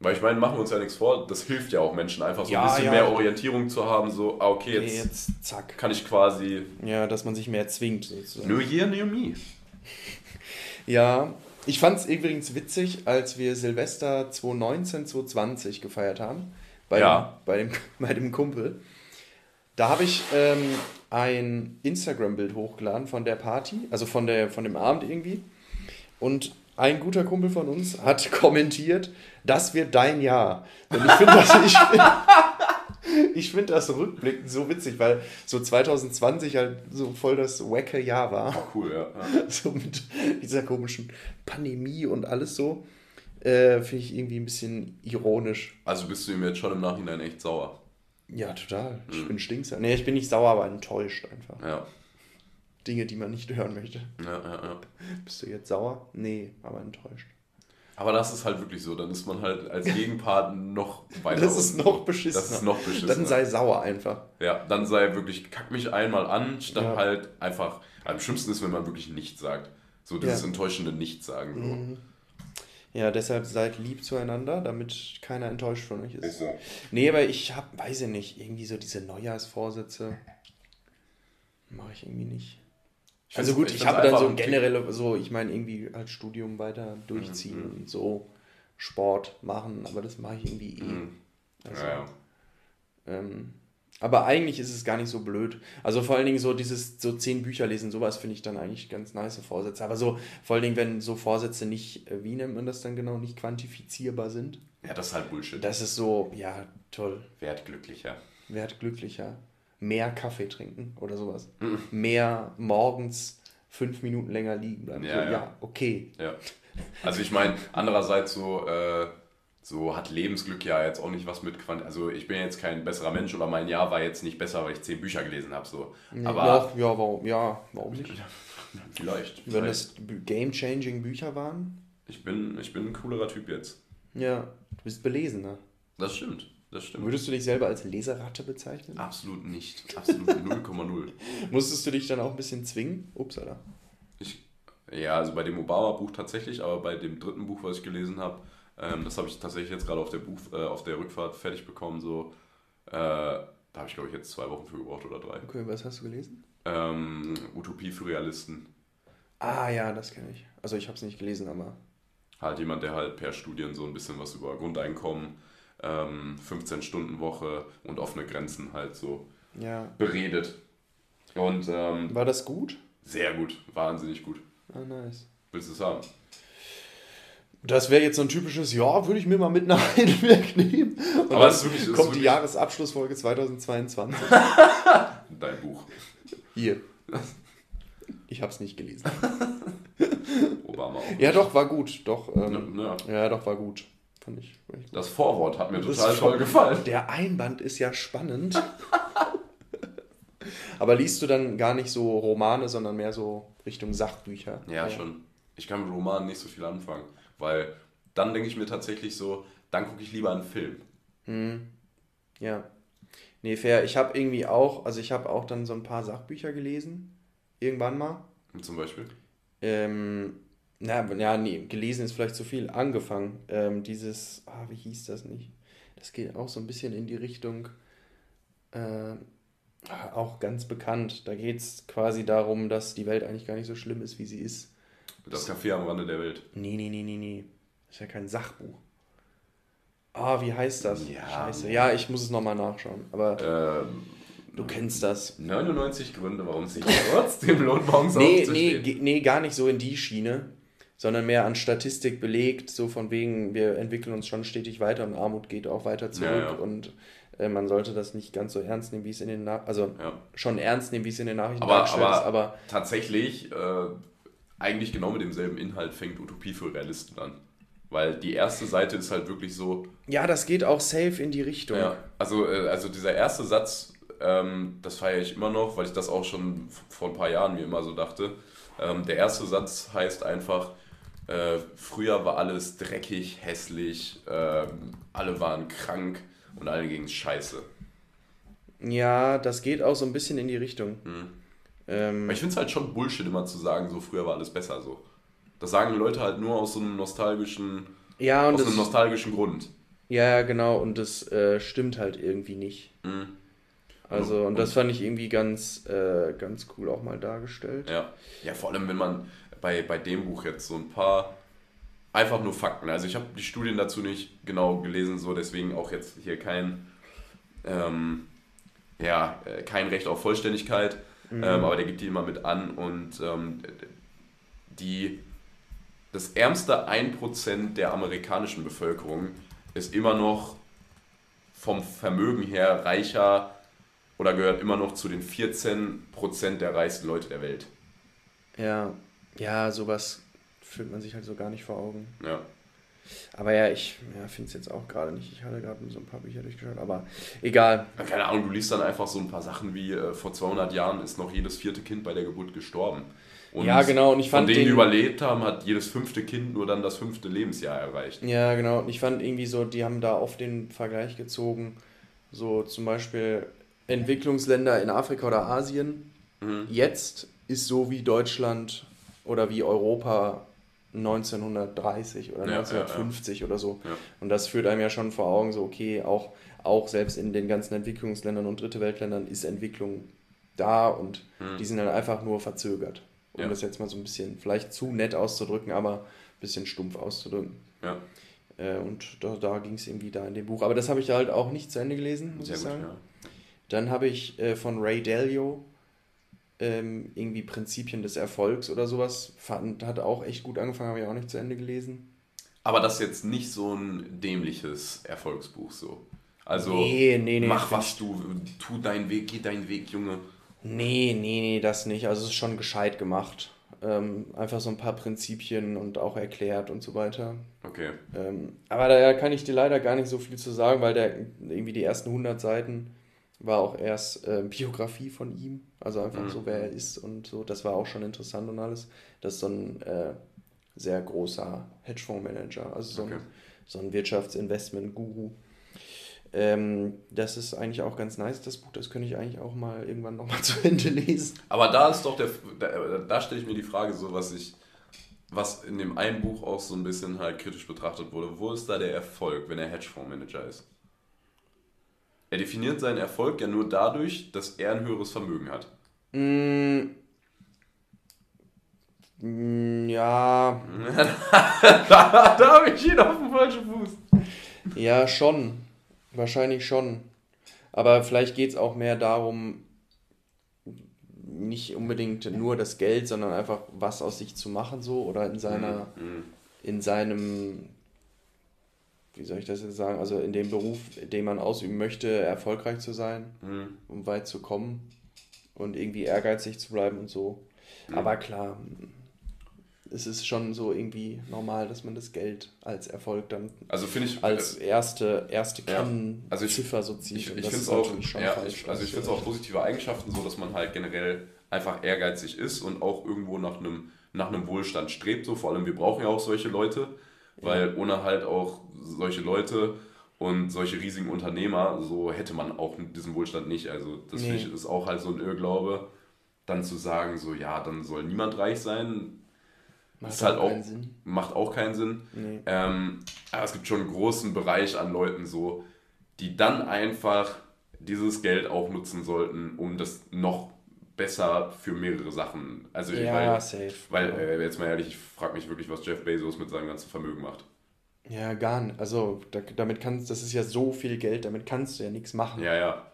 Weil ich meine, machen wir uns ja nichts vor, das hilft ja auch Menschen einfach so Ja, ein bisschen ja. mehr Orientierung zu haben, so, ah, okay, jetzt, jetzt zack. kann ich quasi Ja, dass man sich mehr zwingt sozusagen. New Year, New Me. Ja, ich fand es übrigens witzig, als wir Silvester 2019, 2020 gefeiert haben. Bei, Ja. bei, dem, bei dem *laughs* Kumpel. Da habe ich ähm, ein Instagram-Bild hochgeladen von der Party, also von, der, von dem Abend irgendwie. Und ein guter Kumpel von uns hat *laughs* kommentiert, das wird dein Jahr. Und ich finde das, ich, *laughs* ich find das rückblickend so witzig, weil so 2020 halt so voll das wacke Jahr war Oh, cool, ja. *laughs* ja. so mit dieser komischen Pandemie und alles so, äh, finde ich irgendwie ein bisschen ironisch. Also bist du ihm jetzt schon im Nachhinein echt sauer. Ja, total. Ich Mhm. bin stinksauer. Nee, ich bin nicht sauer, aber enttäuscht einfach. Ja. Dinge, die man nicht hören möchte. Ja, ja, ja. Bist du jetzt sauer? Nee, aber enttäuscht. Aber das ist halt wirklich so, dann ist man halt als Gegenpart noch weiter. Das ist noch beschissener. Das ist noch beschissener. Dann sei sauer einfach. Ja, dann sei wirklich, kack mich einmal an, statt Ja. halt einfach. Am schlimmsten ist, wenn man wirklich nichts sagt. So dieses Ja. enttäuschende Nichtsagen. So. Mhm. Ja, deshalb seid lieb zueinander, damit keiner enttäuscht von euch ist. Ist so. Nee, aber ich hab, weiß ich nicht, irgendwie so diese Neujahrsvorsätze mache ich irgendwie nicht. Ich Also gut, ich find's habe dann so generelle, so, ich meine, irgendwie halt Studium weiter durchziehen Mhm. und so Sport machen, aber das mache ich irgendwie eh. Mhm. Also, Ja, ja. Ähm, aber eigentlich ist es gar nicht so blöd. Also vor allen Dingen so dieses, so zehn Bücher lesen, sowas finde ich dann eigentlich ganz nice Vorsätze. Aber so, vor allen Dingen, wenn so Vorsätze nicht, äh, wie nennt man das dann genau, nicht quantifizierbar sind, ja, das ist halt Bullshit. das ist so, ja, toll. Werd glücklicher. Werd glücklicher. Mehr Kaffee trinken oder sowas. Mhm. Mehr morgens fünf Minuten länger liegen bleiben. Ja, so, ja. ja, okay. Ja. Also ich meine, andererseits so, äh, so hat Lebensglück ja jetzt auch nicht was mit Quant. Also ich bin jetzt kein besserer Mensch oder mein Jahr war jetzt nicht besser, weil ich zehn Bücher gelesen habe. So. Aber ja, ja, warum, ja, warum nicht? *laughs* vielleicht. Wenn vielleicht. das game-changing Bücher waren, Ich bin, ich bin ein coolerer Typ jetzt. ja, du bist belesener. Das stimmt. Das stimmt. Würdest du dich selber als Leseratte bezeichnen? Absolut nicht. Absolut *laughs* 0,0. Musstest du dich dann auch ein bisschen zwingen? Upsala. Ich, ja, also bei dem Obama-Buch tatsächlich, aber bei dem dritten Buch, was ich gelesen habe, ähm, das habe ich tatsächlich jetzt gerade auf der Buch, äh, auf der Rückfahrt fertig bekommen. So, äh, da habe ich glaube ich jetzt zwei Wochen für gebraucht oder drei. Okay, was hast du gelesen? Ähm, Utopie für Realisten. Ah ja, das kenne ich. Also ich habe es nicht gelesen, aber Halt jemand, der halt per Studien so ein bisschen was über Grundeinkommen, ähm, 15-Stunden-Woche und offene Grenzen halt so ja. beredet. Und ähm, War das gut? sehr gut, wahnsinnig gut. Ah, nice. Willst du es haben? Das wäre jetzt so ein typisches, ja, würde ich mir mal mit nach *laughs* Heidelberg nehmen. Und Aber es ist wirklich- kommt die Jahresabschlussfolge 2022. *laughs* Dein Buch. Hier. *laughs* Ich habe es nicht gelesen. Obama auch. Ja, doch, war gut. Doch, ähm, Ja, ja, doch, war gut. Fand ich. Gut. Das Vorwort hat mir Das total toll gefallen. Der Einband ist ja spannend. Aber liest du dann gar nicht so Romane, sondern mehr so Richtung Sachbücher? Ja, schon. Ich kann mit Romanen nicht so viel anfangen, weil dann denke ich mir tatsächlich so, dann gucke ich lieber einen Film. Ja. Nee, fair. Ich habe irgendwie auch, also ich habe auch dann so ein paar Sachbücher gelesen. Irgendwann mal. Zum Beispiel. Ähm, na, ja, nee, gelesen ist vielleicht zu viel. Angefangen. Ähm, dieses, ah, wie hieß das nicht? Das geht auch so ein bisschen in die Richtung, äh, auch ganz bekannt. Da geht es quasi darum, dass die Welt eigentlich gar nicht so schlimm ist, wie sie ist. Das Café am Rande der Welt. Nee, nee, nee, nee, nee. Das ist ja kein Sachbuch. Ah, wie heißt das? Ja. Scheiße. Ja, ich muss es nochmal nachschauen. Aber Ähm, du kennst das. 99 Gründe, warum es sich *laughs* trotzdem lohnt, morgens Nee, nee, aufzustehen. ge- nee, gar nicht so in die Schiene, sondern mehr an Statistik belegt, so von wegen, wir entwickeln uns schon stetig weiter und Armut geht auch weiter zurück Ja, ja. und äh, man sollte das nicht ganz so ernst nehmen, wie es in den Nach also Ja. schon ernst nehmen, wie es in den Nachrichten Aber, dargestellt aber, ist, aber tatsächlich, äh, eigentlich genau mit demselben Inhalt fängt Utopie für Realisten an. Weil die erste Seite ist halt wirklich so, ja, das geht auch safe in die Richtung. Ja, also, äh, also dieser erste Satz, ähm, das feiere ich immer noch, weil ich das auch schon vor ein paar Jahren mir immer so dachte. Ähm, der erste Satz heißt einfach, äh, früher war alles dreckig, hässlich, ähm, alle waren krank und allen ging es scheiße. Ja, das geht auch so ein bisschen in die Richtung. Ähm, Aber ich finde es halt schon Bullshit immer zu sagen, so früher war alles besser so. Das sagen Leute halt nur aus so einem nostalgischen, ja, aus einem nostalgischen Grund. ja, genau, und das äh, stimmt halt irgendwie nicht. Mhm. Also, und Und- das fand ich irgendwie ganz, äh, ganz cool auch mal dargestellt. Ja. ja, vor allem wenn man bei, bei dem Buch jetzt so ein paar einfach nur Fakten, also ich habe die Studien dazu nicht genau gelesen, so deswegen auch jetzt hier kein, ähm, ja, äh, kein Recht auf Vollständigkeit, ähm, aber der gibt die immer mit an und ähm, die, das ärmste 1% der amerikanischen Bevölkerung ist immer noch vom Vermögen her reicher oder gehört immer noch zu den 14% der reichsten Leute der Welt. Ja, ja, sowas fühlt man sich halt so gar nicht vor Augen. Ja. Aber ja, ich ja, finde es jetzt auch gerade nicht. Ich hatte gerade so ein paar Bücher durchgeschaut, aber egal. Keine Ahnung, du liest dann einfach so ein paar Sachen wie äh, vor 200 Jahren ist noch jedes vierte Kind bei der Geburt gestorben. Und Ja, genau, und ich von fand denen, die überlebt haben, hat jedes fünfte Kind nur dann das fünfte Lebensjahr erreicht. Ja, genau. Und ich fand irgendwie so, die haben da oft den Vergleich gezogen, so zum Beispiel Entwicklungsländer in Afrika oder Asien. Mhm. Jetzt ist so wie Deutschland oder wie Europa 1930 oder Ja, ja, 1950 oder so. Ja. Und das führt einem ja schon vor Augen, so okay, auch, auch selbst in den ganzen Entwicklungsländern und Dritte Weltländern ist Entwicklung da und die sind dann einfach nur verzögert. Um. Ja. das jetzt mal so ein bisschen, vielleicht zu nett auszudrücken, aber ein bisschen stumpf auszudrücken. Ja, Äh, und da, da ging es irgendwie da in dem Buch. Aber das habe ich halt auch nicht zu Ende gelesen, muss sehr ich gut. sagen. Ja. Dann habe ich äh, von Ray Dalio ähm, irgendwie Prinzipien des Erfolgs oder sowas. Fand, hat auch echt gut angefangen, habe ich auch nicht zu Ende gelesen. Aber das ist jetzt nicht so ein dämliches Erfolgsbuch so. Also Nee, nee, nee, mach was du, tu deinen Weg, geh deinen Weg, Junge. Nee, nee, nee, das nicht. Also es ist schon gescheit gemacht. Ähm, einfach so ein paar Prinzipien und auch erklärt und so weiter. Okay. Ähm, aber da kann ich dir leider gar nicht so viel zu sagen, weil der irgendwie die ersten 100 Seiten war auch erst äh, Biografie von ihm. Also einfach Mhm. so, wer er ist und so. Das war auch schon interessant und alles. Das ist so ein äh, sehr großer Hedgefondsmanager, also so ein, Okay. so ein Wirtschaftsinvestment-Guru. Ähm, das ist eigentlich auch ganz nice, das Buch. Das könnte ich eigentlich auch mal irgendwann nochmal *laughs* zu Ende lesen. Aber da ist doch der, da, da stelle ich mir die Frage so, was ich, was in dem einen Buch auch so ein bisschen halt kritisch betrachtet wurde. Wo ist da der Erfolg, wenn er Hedgefondsmanager ist? Er definiert seinen Erfolg ja nur dadurch, dass er ein höheres Vermögen hat. Mm, mm, ja, *laughs* da da habe ich ihn auf dem falschen Fuß. Ja, schon. Wahrscheinlich schon. Aber vielleicht geht es auch mehr darum, nicht unbedingt nur das Geld, sondern einfach was aus sich zu machen so oder in seiner, Mhm. in seinem, wie soll ich das jetzt sagen, also in dem Beruf, den man ausüben möchte, erfolgreich zu sein, Mhm. um weit zu kommen und irgendwie ehrgeizig zu bleiben und so. Aber klar, es ist schon so irgendwie normal, dass man das Geld als Erfolg dann Also ich. als erste, erste Ja. Kennziffer Also ich- so zieht. Ich, ich finde es ist auch, ja, ich, also ich finde es auch positive Eigenschaften so, dass man halt generell einfach ehrgeizig ist und auch irgendwo nach einem, nach einem Wohlstand strebt. So vor allem, wir brauchen ja auch solche Leute, weil ohne halt auch solche Leute und solche riesigen Unternehmer, so hätte man auch diesen Wohlstand nicht. Also das Nee. ist auch halt so ein Irrglaube, dann zu sagen, so ja, dann soll niemand reich sein, Macht ist halt auch auch, keinen Sinn. macht auch keinen Sinn. Nee. Ähm, aber es gibt schon einen großen Bereich an Leuten so, die dann einfach dieses Geld auch nutzen sollten, um das noch besser für mehrere Sachen. Also, Ja, weil, safe. weil äh, jetzt mal ehrlich, ich frage mich wirklich, was Jeff Bezos mit seinem ganzen Vermögen macht. Ja, gar nicht. Also, da, damit kannst das ist ja so viel Geld, damit kannst du ja nichts machen. Ja, ja.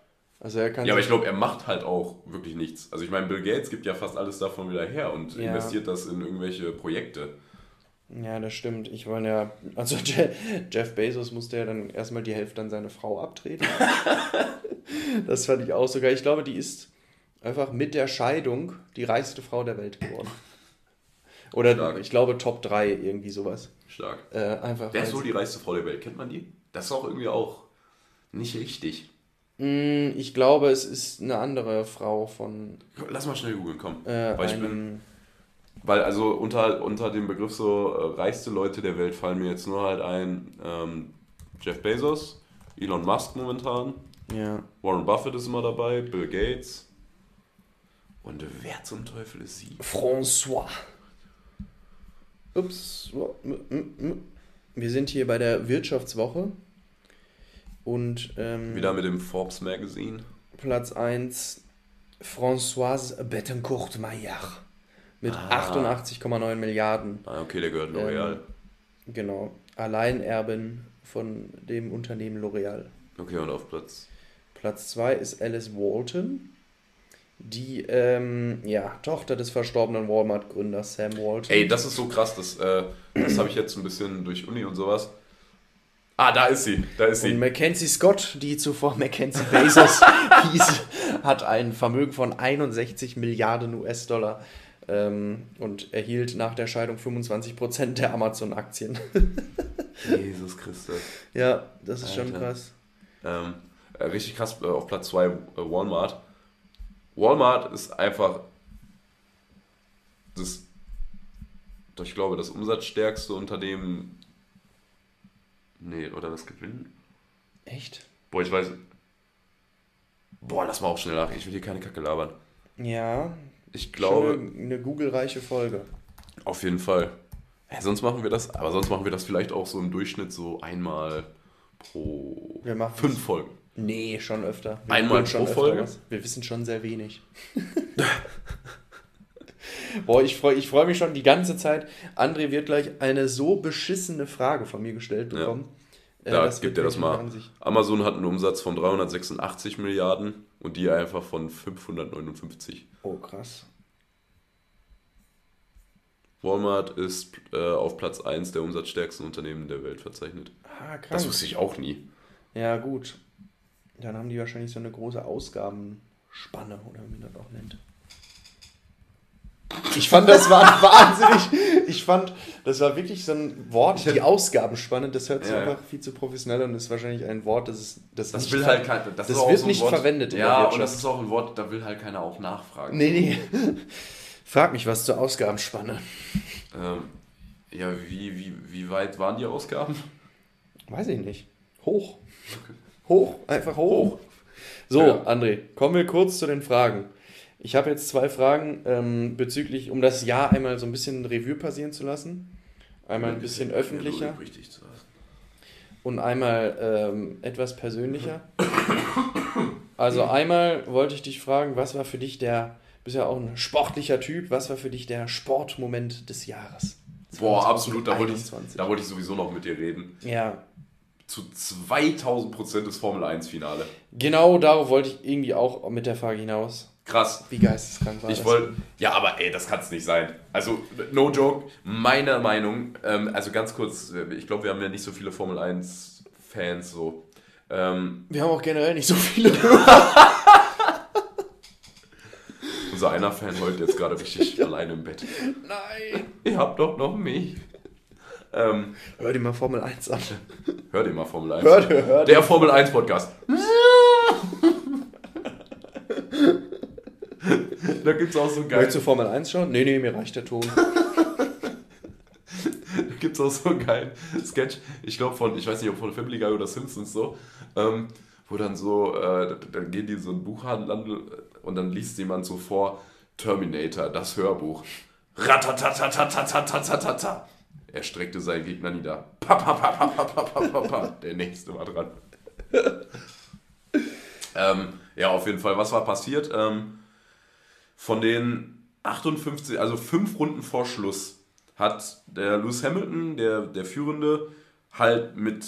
Also, er kann Ja, aber ich glaube, er macht halt auch wirklich nichts. Also ich meine, Bill Gates gibt ja fast alles davon wieder her und Ja. investiert das in irgendwelche Projekte. Ja, das stimmt. Ich meine ja, also *laughs* Je- Jeff Bezos musste ja dann erstmal die Hälfte an seine Frau abtreten. *laughs* das fand ich auch sogar. Ich glaube, die ist einfach mit der Scheidung die reichste Frau der Welt geworden. Oder Stark. ich glaube Top 3, irgendwie sowas. Stark. Äh, einfach. Wer ist wohl die reichste Frau der Welt? Kennt man die? Das ist auch irgendwie auch nicht richtig. Mm, ich glaube, es ist eine andere Frau von Lass mal schnell googeln, komm. äh, weil ich bin, weil also unter, unter dem Begriff so äh, reichste Leute der Welt fallen mir jetzt nur halt ein ähm, Jeff Bezos, Elon Musk momentan, Ja. Warren Buffett ist immer dabei, Bill Gates. Und wer zum Teufel ist sie? François. Ups. Wir sind hier bei der Wirtschaftswoche. Und ähm, Wieder mit dem Forbes Magazine. Platz 1 Françoise Bettencourt-Maillard mit Ah. 88,9 Milliarden. Ah, okay, der gehört L'Oreal. Genau. Alleinerbin von dem Unternehmen L'Oreal. Okay, und auf Platz. Platz 2 ist Alice Walton, die ähm, ja, Tochter des verstorbenen Walmart-Gründers Sam Walton. Ey, das ist so krass, das, äh, das habe ich jetzt ein bisschen durch Uni und sowas. Ah, da ist sie, da ist Und sie. Mackenzie Scott, die zuvor *laughs* Mackenzie Bezos hieß, hat ein Vermögen von 61 Milliarden US-Dollar ähm, und erhielt nach der Scheidung 25% der Amazon-Aktien. *laughs* Jesus Christus. ja, das ist schon Alter. krass. Ähm, äh, richtig krass, äh, auf Platz 2 äh, Walmart. Walmart ist einfach das, ich glaube, das umsatzstärkste Unternehmen. Nee, oder das Gewinn? Echt? Boah, ich weiß. Boah, lass mal auch schnell nach. Ich will hier keine Kacke labern. Ja, Ich glaube, eine, eine Google-reiche Folge. auf jeden Fall. Ja, sonst machen wir das, aber sonst machen wir das vielleicht auch so im Durchschnitt so einmal pro fünf Folgen. Nee, schon öfter. Einmal googeln schon pro öfter Folge? Wir wissen schon sehr wenig. *laughs* Boah, ich freue ich freu mich schon die ganze Zeit. André wird gleich eine so beschissene Frage von mir gestellt Ja. bekommen. Äh, Da das gibt er das mal. Amazon hat einen Umsatz von 386 Milliarden und die einfach von 559. Oh, krass. Walmart ist äh, auf Platz 1 der umsatzstärksten Unternehmen der Welt verzeichnet. Ah, krass. Das wusste ich auch nie. Ja, gut. Dann haben die wahrscheinlich so eine große Ausgabenspanne oder wie man das auch nennt. Ich fand, das war *laughs* wahnsinnig. Ich fand, das war wirklich so ein Wort, die Ausgabenspanne. Das hört sich Ja, ja. einfach viel zu professionell und ist wahrscheinlich ein Wort, das ist. Das, Das will halt kein, das, das wird so nicht Wort, verwendet Ja, und das ist auch ein Wort, da will halt keiner auch nachfragen. Nee, nee. *laughs* Frag mich was zur Ausgabenspanne. Ähm, ja, wie, wie, wie weit waren die Ausgaben? Weiß ich nicht. Hoch. Hoch. Einfach hoch. Hoch. So, Ja. André, kommen wir kurz zu den Fragen. Ich habe jetzt zwei Fragen ähm, bezüglich, um das Jahr einmal so ein bisschen Revue passieren zu lassen. Einmal ein bisschen öffentlicher Richtig zu lassen. und einmal ähm, etwas persönlicher. Also einmal wollte ich dich fragen, was war für dich der, bist ja auch ein sportlicher Typ, was war für dich der Sportmoment des Jahres? Boah, absolut, da wollte, ich, 2021. da wollte ich sowieso noch mit dir reden. Ja, Zu 2000 Prozent das Formel 1 Finale. genau darauf wollte ich irgendwie auch mit der Frage hinaus. Krass. Wie geisteskrank war Ich das? wollte, ja, aber ey, das kann es nicht sein. Also, no joke, meiner Meinung, ähm, also ganz kurz, ich glaube, wir haben ja nicht so viele Formel 1 Fans so. Ähm, Wir haben auch generell nicht so viele. *laughs* *laughs* unser einer Fan heult jetzt gerade richtig alleine im Bett. Nein! Ihr habt doch noch mich. Ähm, Hör dir mal Formel 1 an. hört ihr mal Formel 1. Hör dir, hör dir. Der Formel 1 Podcast. *laughs* da gibt's auch so geil. Möchtest du Formel 1 schauen? Nee, nee, mir reicht der Ton. *laughs* Da gibt es auch so einen geilen Sketch, ich glaube von, ich weiß nicht, ob von Family Guy oder Simpsons so, ähm, wo dann so, äh, dann gehen die in so einen Buchhandel an und dann liest jemand so vor, Terminator, das Hörbuch. Ratatatatatatatata. Er streckte seinen Gegner nieder. Pa, pa, pa, pa, pa, pa, pa, pa. Der nächste war dran. ähm, ja, auf jeden Fall. Was war passiert? Ähm, von den 58, also fünf Runden vor Schluss, hat der Lewis Hamilton, der, der Führende, halt mit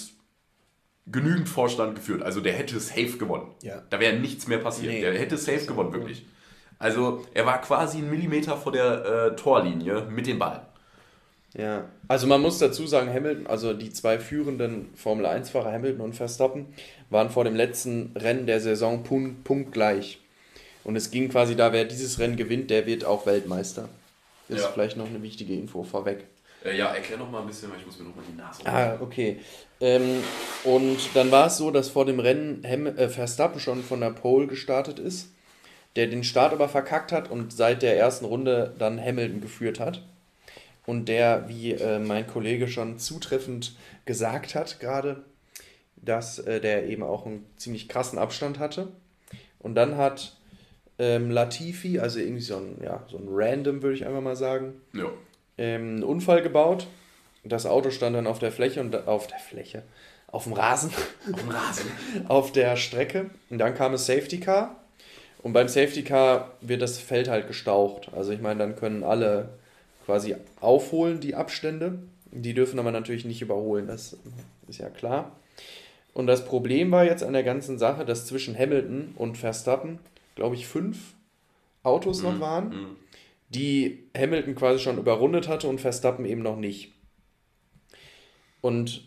genügend Vorstand geführt. Also der hätte safe gewonnen. Ja. Da wäre nichts mehr passiert. Nee, der hätte safe gewonnen, wirklich. Also er war quasi einen Millimeter vor der äh, Torlinie mit dem Ball. Ja, also man muss dazu sagen, Hamilton, also die zwei führenden Formel 1-Fahrer, Hamilton und Verstappen, waren vor dem letzten Rennen der Saison punkt, punktgleich. Und es ging quasi da, wer dieses Rennen gewinnt, der wird auch Weltmeister. Das Ja. ist vielleicht noch eine wichtige Info vorweg. Äh, ja, erklär noch mal ein bisschen, weil ich muss mir noch mal die Nase Ah, okay. Ähm, und dann war es so, dass vor dem Rennen Ham äh, Verstappen schon von der Pole gestartet ist, der den Start aber verkackt hat und seit der ersten Runde dann Hamilton geführt hat. Und der, wie äh, mein Kollege schon zutreffend gesagt hat gerade, dass äh, der eben auch einen ziemlich krassen Abstand hatte. Und dann hat ähm, Latifi, also irgendwie so ein, ja, so ein Random, würde ich einfach mal sagen, Ja. ähm, einen Unfall gebaut. Das Auto stand dann auf der Fläche und auf der Fläche, auf dem Rasen, *laughs* Auf dem Rasen. auf der Strecke. Und dann kam es Safety Car. Und beim Safety Car wird das Feld halt gestaucht. Also ich meine, dann können alle quasi aufholen, die Abstände. Die dürfen aber natürlich nicht überholen, das ist ja klar. Und das Problem war jetzt an der ganzen Sache, dass zwischen Hamilton und Verstappen, glaube ich, fünf Autos noch waren Mhm. die Hamilton quasi schon überrundet hatte und Verstappen eben noch nicht. Und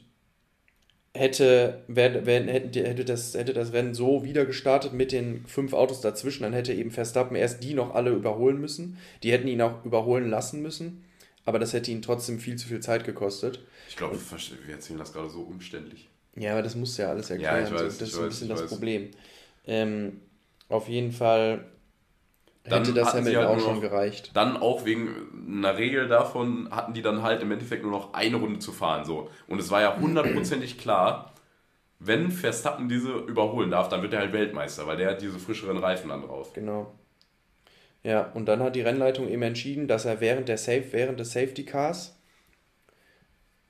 hätte, wär, wär, hätte, hätte, das, hätte das Rennen so wieder gestartet mit den fünf Autos dazwischen, dann hätte eben Verstappen erst die noch alle überholen müssen. Die hätten ihn auch überholen lassen müssen, aber das hätte ihn trotzdem viel zu viel Zeit gekostet. Ich glaube, wir erzählen das gerade so umständlich. Ja, aber das muss ja alles erklären. Ja, ich weiß, das ist ein weiß, bisschen das. Problem. Ähm, auf jeden Fall Dann hätte das Hamilton halt auch schon noch- gereicht. Dann auch wegen einer Regel davon hatten die dann halt im Endeffekt nur noch eine Runde zu fahren. So. Und es war ja hundertprozentig klar, wenn Verstappen diese überholen darf, dann wird er halt Weltmeister, weil der hat diese frischeren Reifen dann drauf. Genau. Ja, und dann hat die Rennleitung eben entschieden, dass er während, der Safe, während des Safety Cars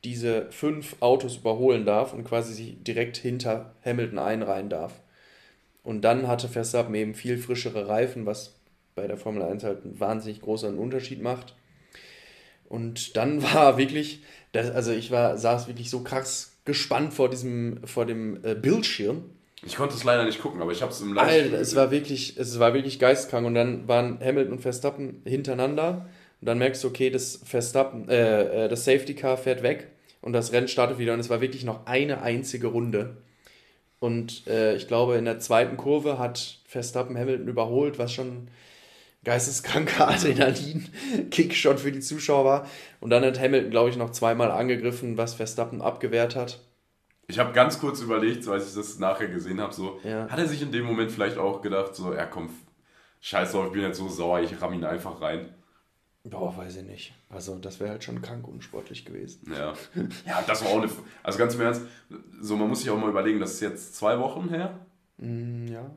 diese fünf Autos überholen darf und quasi sich direkt hinter Hamilton einreihen darf. Und dann hatte Verstappen eben viel frischere Reifen, was bei der Formel 1 halt einen wahnsinnig großen Unterschied macht. Und dann *laughs* war wirklich, das, also ich war, saß wirklich so krass gespannt vor diesem, vor dem äh, Bildschirm. Ich konnte es leider nicht gucken, aber ich habe es im Livestream es war wirklich, es war wirklich geistkrank und dann waren Hamilton und Verstappen hintereinander und dann merkst du, okay, das Verstappen, äh, äh, das Safety Car fährt weg und das Rennen startet wieder und es war wirklich noch eine einzige Runde. Und äh, ich glaube, in der zweiten Kurve hat Verstappen Hamilton überholt, was schon geisteskranker *laughs* Adrenalin-Kick schon für die Zuschauer war. Und dann hat Hamilton, glaube ich, noch zweimal angegriffen, was Verstappen abgewehrt hat. Ich habe ganz kurz überlegt, so als ich das nachher gesehen habe, so, Ja. hat er sich in dem Moment vielleicht auch gedacht, so, ja komm, scheiß drauf, ich bin jetzt so sauer, ich ramm ihn einfach rein. Boah, weiß ich nicht. Also, das wäre halt schon krank unsportlich gewesen. Ja. ja, das war auch eine. Also ganz im Ernst, so man muss sich auch mal überlegen, das ist jetzt zwei Wochen her. Mm, ja.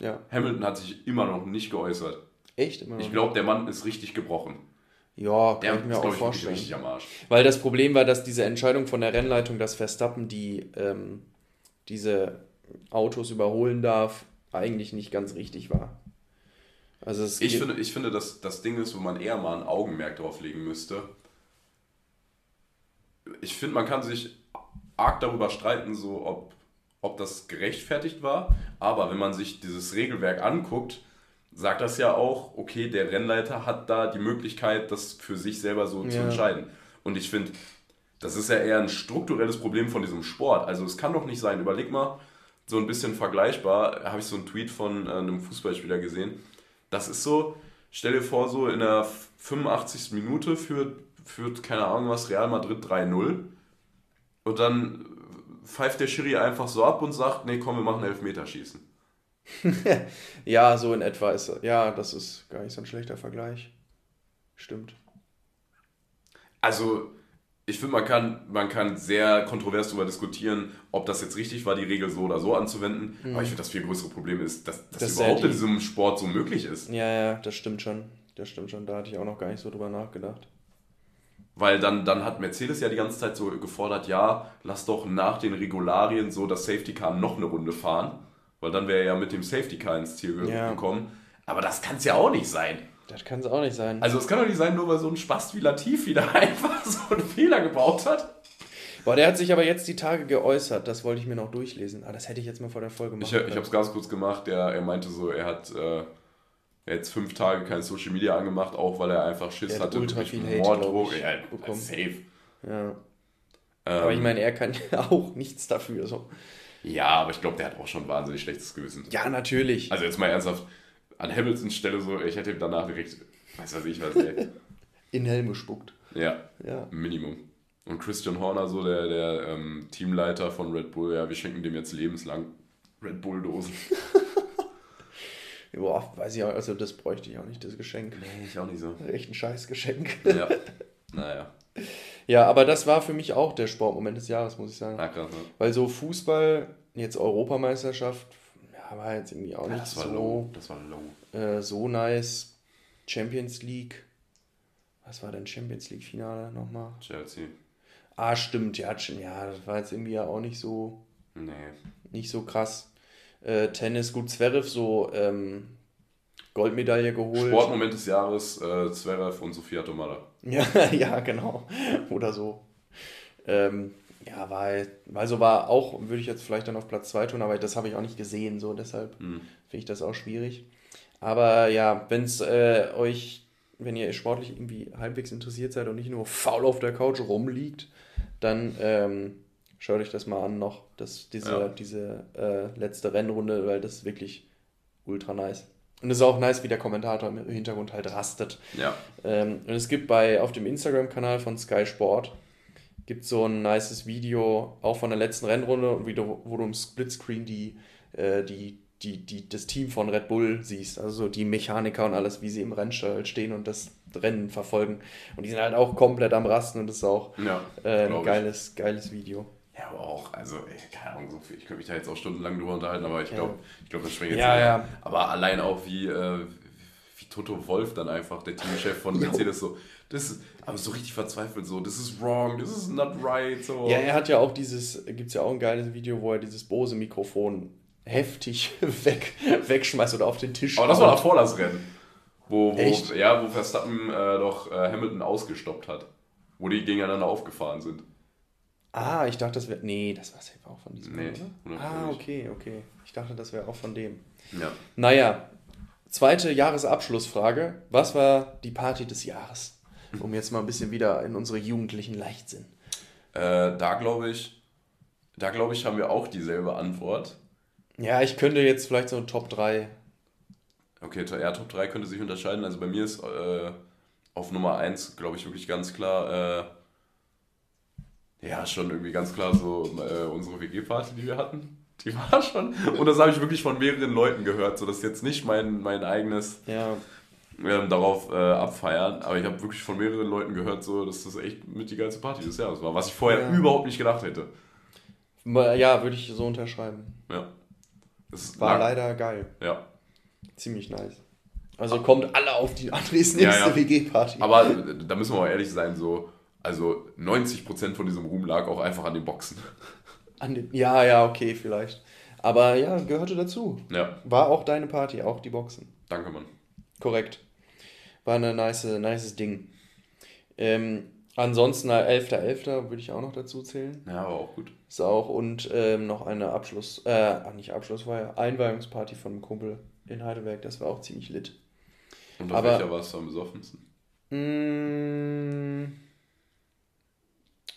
Ja. Hamilton hat sich immer noch nicht geäußert. Echt immer. Ich glaube, der Mann ist richtig gebrochen. Ja, kann Der ich mir ist, auch ich, vorstellen. richtig am Arsch. Weil das Problem war, dass diese Entscheidung von der Rennleitung, dass Verstappen die ähm, diese Autos überholen darf, eigentlich nicht ganz richtig war. Also Ich finde, ich finde, dass das Ding ist, wo man eher mal ein Augenmerk drauf legen müsste. Ich finde, man kann sich arg darüber streiten, so ob, ob das gerechtfertigt war. Aber wenn man sich dieses Regelwerk anguckt, sagt das ja auch, okay, der Rennleiter hat da die Möglichkeit, das für sich selber so zu Ja. entscheiden. Und ich finde, das ist ja eher ein strukturelles Problem von diesem Sport. Also es kann doch nicht sein, überleg mal, so ein bisschen vergleichbar, habe ich so einen Tweet von äh, einem Fußballspieler gesehen. Das ist so, stell dir vor, so in der 85. Minute führt, führt keine Ahnung was, Real Madrid 3-0 und dann pfeift der Schiri einfach so ab und sagt, nee, komm, wir machen Elfmeterschießen. *laughs* ja, so in etwa ist Ja, das ist gar nicht so ein schlechter Vergleich. Stimmt. Also, ich finde, man kann, man kann sehr kontrovers darüber diskutieren, ob das jetzt richtig war, die Regel so oder so anzuwenden. Aber ich finde, das viel größere Problem ist, dass das, Das überhaupt ja in die- diesem Sport so möglich ist. Ja, ja, das stimmt schon. Das stimmt schon. Da hatte ich auch noch gar nicht so drüber nachgedacht. Weil dann, dann hat Mercedes ja die ganze Zeit so gefordert, ja, lass doch nach den Regularien so das Safety Car noch eine Runde fahren. Weil dann wäre er ja mit dem Safety Car ins Ziel Ja. gekommen. Aber das kann es ja auch nicht sein. Das kann es auch nicht sein. Also es kann doch nicht sein, nur weil so ein Spast wie Latif wieder *laughs* einfach so einen Fehler gebaut hat. Boah, der hat sich aber jetzt die Tage geäußert. Das wollte ich mir noch durchlesen. Ah, das hätte ich jetzt mal vor der Folge machen Ich, ich habe es ganz kurz gemacht. Der, er meinte so, er hat äh, jetzt fünf Tage kein Social Media angemacht, auch weil er einfach Schiss Er hat hatte. ultra viel Hate, glaub ich, ja, bekommen. safe. Ja. Ähm, Aber ich meine, er kann ja *laughs* auch nichts dafür. So. Ja, aber ich glaube, der hat auch schon wahnsinnig schlechtes Gewissen. Ja, natürlich. Also jetzt mal ernsthaft, an Hamiltons Stelle so, ich hätte ihm danach direkt, weiß was ich was, ey. *laughs* In Helme spuckt. ja, Ja. Minimum. Und Christian Horner, so der, der ähm, Teamleiter von Red Bull, ja, wir schenken dem jetzt lebenslang Red Bull-Dosen. *laughs* Boah, weiß ich auch, also das bräuchte ich auch nicht, das Geschenk. Nee, ich auch nicht so. Echt ein scheiß Geschenk. Ja. *laughs* Naja, Ja, aber das war für mich auch der Sportmoment des Jahres, muss ich sagen. na krass, ne? Weil so Fußball, jetzt Europameisterschaft, ja, war jetzt irgendwie auch Ja, nicht das war so, low. Das war low. äh, so nice. Champions League. Was war denn Champions League Finale nochmal? Chelsea. Ah, stimmt, ja, ja, das war jetzt irgendwie ja auch nicht so, Nee. nicht so krass. Äh, Tennis, gut, Zverev so ähm, Goldmedaille geholt. Sportmoment des Jahres, äh, Zverev und Sofia Tomala. Ja, *laughs* ja, genau. Oder so. Ähm, ja, weil, also war auch, würde ich jetzt vielleicht dann auf Platz 2 tun, aber das habe ich auch nicht gesehen, so deshalb Hm. finde ich das auch schwierig. Aber ja, wenn es äh, euch, wenn ihr sportlich irgendwie halbwegs interessiert seid und nicht nur faul auf der Couch rumliegt, dann ähm, schaut euch das mal an noch, das, diese, Ja. diese äh, letzte Rennrunde, weil das ist wirklich ultra nice. Und es ist auch nice, wie der Kommentator im Hintergrund halt rastet. Ja. Ähm, und es gibt bei auf dem Instagram-Kanal von Sky Sport gibt so ein nices Video auch von der letzten Rennrunde, wie du, wo du im Splitscreen die, äh, die, die, die, das Team von Red Bull siehst. Also so die Mechaniker und alles, wie sie im Rennstall halt stehen und das Rennen verfolgen. Und die sind halt auch komplett am Rasten und das ist auch Ja. äh, ein ich. geiles, geiles Video. Ja, aber auch, also, ey, keine Ahnung, so viel, ich könnte mich da jetzt auch stundenlang drüber unterhalten, aber ich glaube, ich glaube, das schwingt jetzt Ja, ja. Aber allein auch wie, äh, wie Toto Wolf dann einfach, der Teamchef von Mercedes, so, das ist, aber so richtig verzweifelt, so, this is wrong, this is not right, so. Ja, er hat ja auch dieses, gibt es ja auch ein geiles Video, wo er dieses Bose-Mikrofon heftig *laughs* weg, wegschmeißt oder auf den Tisch aber das war davor das Rennen. Wo, wo, Echt? Ja, wo Verstappen äh, doch äh, Hamilton ausgestoppt hat. Wo die gegeneinander aufgefahren sind. Ah, ich dachte, das wäre. Nee, das war safe auch von diesem. Nee, oder? Ah, okay, okay. Ich dachte, das wäre auch von dem. Ja. Naja, zweite Jahresabschlussfrage. Was war die Party des Jahres? Um jetzt mal ein bisschen wieder in unsere jugendlichen Leichtsinn. Äh, da glaube ich, da glaube ich, haben wir auch dieselbe Antwort. Ja, ich könnte jetzt vielleicht so ein Top 3. Okay, ja, Top 3 könnte sich unterscheiden. Also bei mir ist äh, auf Nummer 1, glaube ich, wirklich ganz klar, äh, ja, schon irgendwie ganz klar so äh, unsere WG-Party, die wir hatten. Die *laughs* war schon. Und das habe ich wirklich von mehreren Leuten gehört, so dass jetzt nicht mein, mein eigenes Ja, ähm, darauf äh, abfeiern. Aber ich habe wirklich von mehreren Leuten gehört, so, dass das echt mit die geilste Party des Jahres war, was ich vorher Ja. überhaupt nicht gedacht hätte. ja würde ich so unterschreiben. Ja. Das War lag- leider geil. Ja. Ziemlich nice. Also kommt alle auf die *laughs* Andres Ja, nächste ja. WG-Party. Aber äh, da müssen wir mal ehrlich sein, so, also 90% von diesem Ruhm lag auch einfach an den Boxen. An den, ja, ja, okay, vielleicht. Aber ja, gehörte dazu. Ja, War auch deine Party, auch die Boxen. danke, Mann. Korrekt. War ein nice, nices Ding. Ähm, ansonsten, na, 11.11. würde ich auch noch dazu zählen. Ja, aber auch gut. Ist auch und ähm, noch eine Abschluss, äh, ach, nicht Abschlussfeier, Einweihungsparty von einem Kumpel in Heidelberg. Das war auch ziemlich lit. Und auf Aber- welcher warst du am besoffensten? Mm,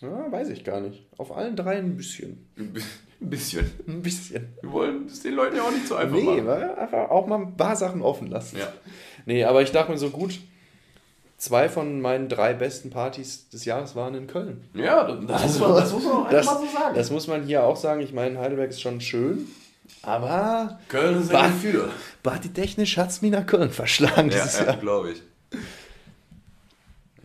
ja, weiß ich gar nicht. Auf allen drei ein bisschen. Ein bi- ein bisschen. Ein bisschen. Wir wollen es den Leuten ja auch nicht so einfach Nee, machen. war einfach auch mal ein paar Sachen offen lassen. Ja. Nee, aber ich dachte mir so gut, zwei von meinen drei besten Partys des Jahres waren in Köln. Ja, das, Also, muss, man, das muss man auch Das, einfach mal so sagen. das muss man hier auch sagen. Ich meine, Heidelberg ist schon schön, aber Köln ist ein Gefühl. partitechnisch hat es mich nach Köln verschlagen Ja, ja glaube ich.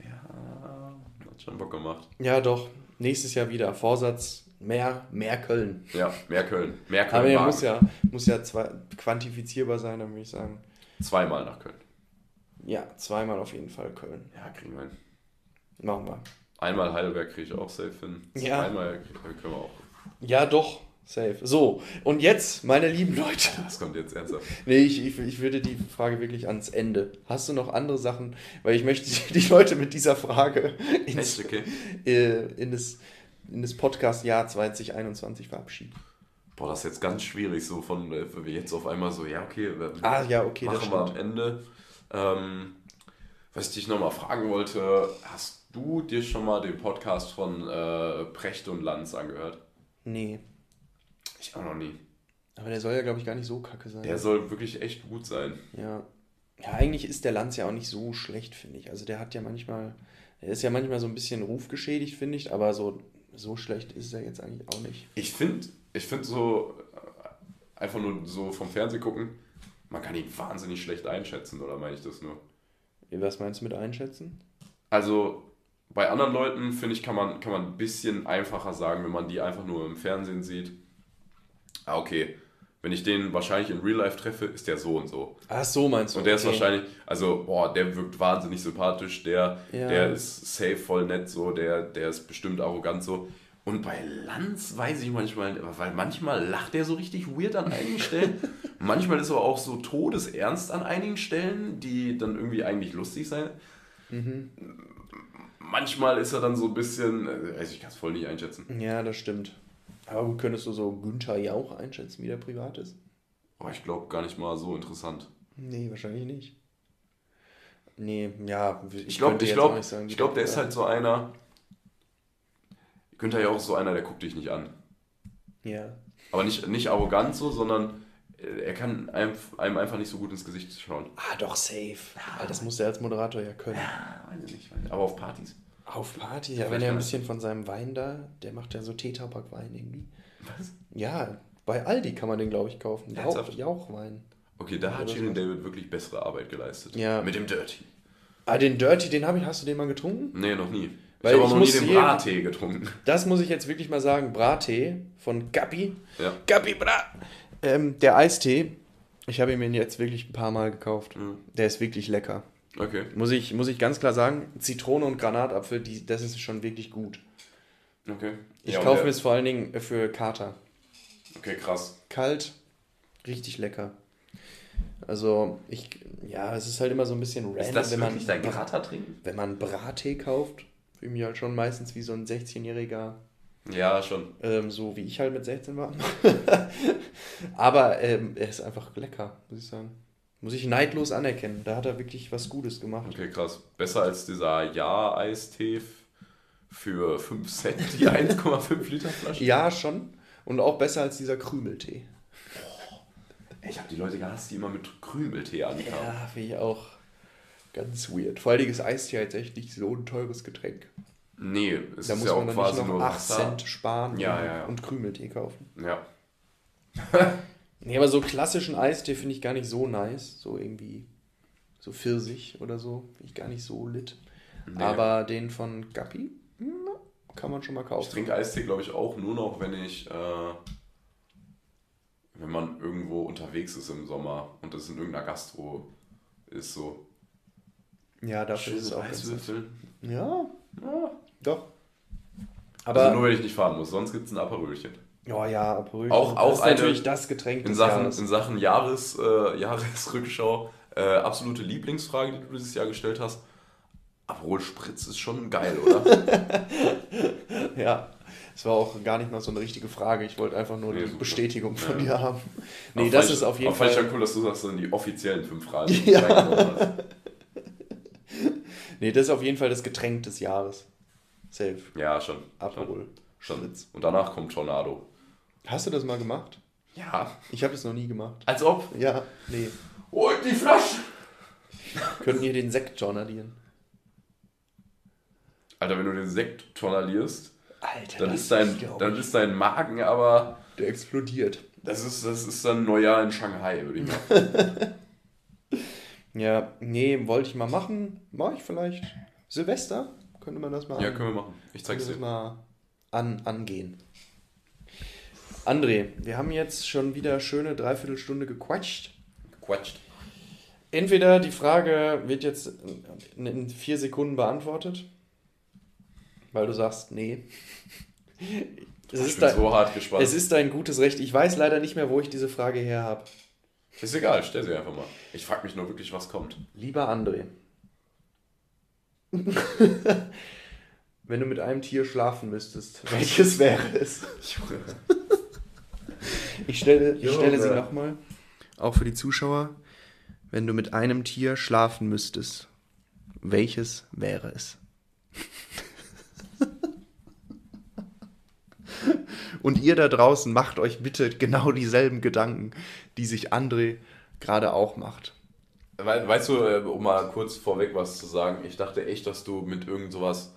Ja, hat schon Bock gemacht. Ja, doch. Nächstes Jahr wieder. Vorsatz, mehr, mehr Köln. Ja, mehr Köln. Mehr Köln. Aber er muss ja, muss ja zwei, quantifizierbar sein, dann würde ich sagen. Zweimal nach Köln. Ja, zweimal auf jeden Fall Köln. Ja, kriegen wir hin. Machen wir. Einmal Heidelberg kriege ich auch safe hin. Ja. Zweimal krieg- können wir auch. Ja, doch. Safe. So, und jetzt, meine lieben Leute. Das kommt jetzt ernsthaft. Nee, ich, ich, ich würde die Frage wirklich ans Ende. Hast du noch andere Sachen? Weil ich möchte *laughs* die Leute mit dieser Frage ins, Echt, okay. äh, in das, in das Podcast-Jahr 2021 verabschieden. Boah, das ist jetzt ganz schwierig, so von äh, jetzt auf einmal so, ja, okay, wir- Ah, ja, okay, das machen wir am. Ende. Ähm, was ich dich nochmal fragen wollte, hast du dir schon mal den Podcast von äh, Precht und Lanz angehört? Nee. Ich auch noch nie. Aber der soll ja, glaube ich, gar nicht so kacke sein. Der soll wirklich echt gut sein. Ja. Ja, eigentlich ist der Lanz ja auch nicht so schlecht, finde ich. Also der hat ja manchmal, der ist ja manchmal so ein bisschen rufgeschädigt, finde ich, aber so, so schlecht ist er jetzt eigentlich auch nicht. Ich finde, ich finde so, äh, einfach nur so vom Fernsehen gucken, man kann ihn wahnsinnig schlecht einschätzen, oder meine ich das nur? Was meinst du mit einschätzen? Also bei anderen Leuten, finde ich, kann man, kann man ein bisschen einfacher sagen, wenn man die einfach nur im Fernsehen sieht. Ah, okay, wenn ich den wahrscheinlich in Real Life treffe, ist der so und so. Ach so, meinst du? Und der ist okay. wahrscheinlich, also, boah, der wirkt wahnsinnig sympathisch, der, Ja. der ist safe voll nett so, der, der ist bestimmt arrogant so. Und bei Lanz weiß ich manchmal, weil manchmal lacht er so richtig weird an einigen Stellen. *laughs* manchmal ist er auch so todesernst an einigen Stellen, die dann irgendwie eigentlich lustig sein. Mhm. Manchmal ist er dann so ein bisschen, äh, weiß ich kann es voll nicht einschätzen. Ja, das stimmt. Aber gut, könntest du so Günther Jauch einschätzen, wie der privat ist? Aber ich glaube gar nicht mal so interessant. Nee, wahrscheinlich nicht. Nee, ja, ich, glaube, ich glaube, ich glaube, der ist halt so einer. Günther ja auch so einer, der guckt dich nicht an. Ja. Aber nicht, nicht arrogant so, sondern äh, er kann einem, einem einfach nicht so gut ins Gesicht schauen. Ah, doch, safe. Weil das muss er als Moderator ja können. Weiß ich nicht. Aber auf Partys. Auf Party, ja, wenn er ein bisschen von seinem Wein da, der macht ja so Tetrapack-Wein irgendwie. Was? Ja, bei Aldi kann man den, glaube ich, kaufen. Jauch? Jauchwein. Okay, da hat Shirin. David wirklich bessere Arbeit geleistet. Ja. Mit dem Dirty. Ah, den Dirty, den habe ich, hast du den mal getrunken? Nee, noch nie. Weil ich habe noch nie den Brattee getrunken. Das muss ich jetzt wirklich mal sagen. Brattee von Gappi. Ja. Gappi Bra. Ähm, der Eistee, ich habe ihn mir jetzt wirklich ein paar Mal gekauft. Mhm. Der ist wirklich lecker. Okay. Muss ich, muss ich ganz klar sagen, Zitrone und Granatapfel, die, das ist schon wirklich gut. Okay. Ich Ja, kaufe mir es vor allen Dingen für Kater. Okay, krass. Kalt, richtig lecker. Also, ich, ja, es ist halt immer so ein bisschen random, Ist das wenn, man, dein Kater trinken? wenn man Brattee kauft. Fühle mich halt schon meistens wie so ein 16-jähriger Ja, schon. Ähm, so wie ich halt mit 16 war. *laughs* Aber ähm, er ist einfach lecker, muss ich sagen. Muss ich neidlos anerkennen. Da hat er wirklich was Gutes gemacht. Okay, krass. Besser als dieser Ja-Eistee für 5 Cent, die 1,5 Liter Flasche. Ja, schon. Und auch besser als dieser Krümeltee. Ich habe die Leute gehasst, die immer mit Krümeltee ankamen. Ja, finde ich auch ganz weird. Vor allem ist Eistee jetzt echt nicht so ein teures Getränk. Nee, es Da ist muss ja man auch dann quasi nicht noch nur 8 Wasser. Cent sparen Ja, ja, ja. und Krümeltee kaufen. Ja. *laughs* Nee, aber so klassischen Eistee finde ich gar nicht so nice. So irgendwie so Pfirsich oder so. Finde ich gar nicht so lit. Nee. Aber den von Gappi kann man schon mal Ich kaufen. trinke Eistee, glaube ich, auch nur noch, wenn ich, äh, wenn man irgendwo unterwegs ist im Sommer und das in irgendeiner Gastro ist so. Ja, dafür ist es auch. Eiswürfel. Ja, Ja. doch. Aber Aber also nur wenn ich nicht fahren muss, sonst gibt es ein Aperölchen. Ja, ja, Aperol. Auch- auch ist eine- natürlich das Getränk In des Sachen, Jahres. in Sachen Jahres, äh, Jahresrückschau, äh, absolute Lieblingsfrage, die du dieses Jahr gestellt hast. Aperol Spritz ist schon geil, oder? *laughs* Ja, es war auch gar nicht mal so eine richtige Frage. Ich wollte einfach nur Nee, die super. Bestätigung von Ja. dir haben. Nee, Aber das fand ist auf jeden fand Fall. ja cool, dass du sagst, das sind die offiziellen fünf Fragen. *laughs* Ja. *laughs* Nee, das ist auf jeden Fall das Getränk des Jahres. Safe. Ja, schon. Aperol. Schon. Spritz. Und danach kommt Tornado. Hast du das mal gemacht? Ja. Ich habe es noch nie gemacht. Als ob. Ja, nee. Holt die Flasche! Könnten ihr den Sekt journalieren? Alter, wenn du den Sekt tornalierst, Alter, dann das ist, dein, dann ist dein Magen aber. Der explodiert. Das ist, das ist dann Neujahr in Shanghai, würde ich mal. *laughs* Ja, nee, wollte ich mal machen. Mach ich vielleicht. Silvester? Könnte man das mal Ja, können wir machen. Ich zeig's Können dir. wir das mal an, angehen. André, wir haben jetzt schon wieder schöne Dreiviertelstunde gequatscht. Quatscht. Entweder die Frage wird jetzt in- vier Sekunden beantwortet, weil du sagst, nee. *laughs* Es Ich ist, bin dein, so hart gespannt. es ist dein gutes Recht. Ich weiß leider nicht mehr, wo ich diese Frage her habe. Ist egal, stell sie einfach mal. Ich frage mich nur wirklich, was kommt. Lieber André. *laughs* Wenn du mit einem Tier schlafen müsstest, welches wäre es? Ich stelle, ich stelle sie nochmal. Auch für die Zuschauer. Wenn du mit einem Tier schlafen müsstest, welches wäre es? *laughs* Und ihr da draußen macht euch bitte genau dieselben Gedanken, die sich André gerade auch macht. We weißt du, äh, um mal kurz vorweg was zu sagen, ich dachte echt, dass du mit irgend sowas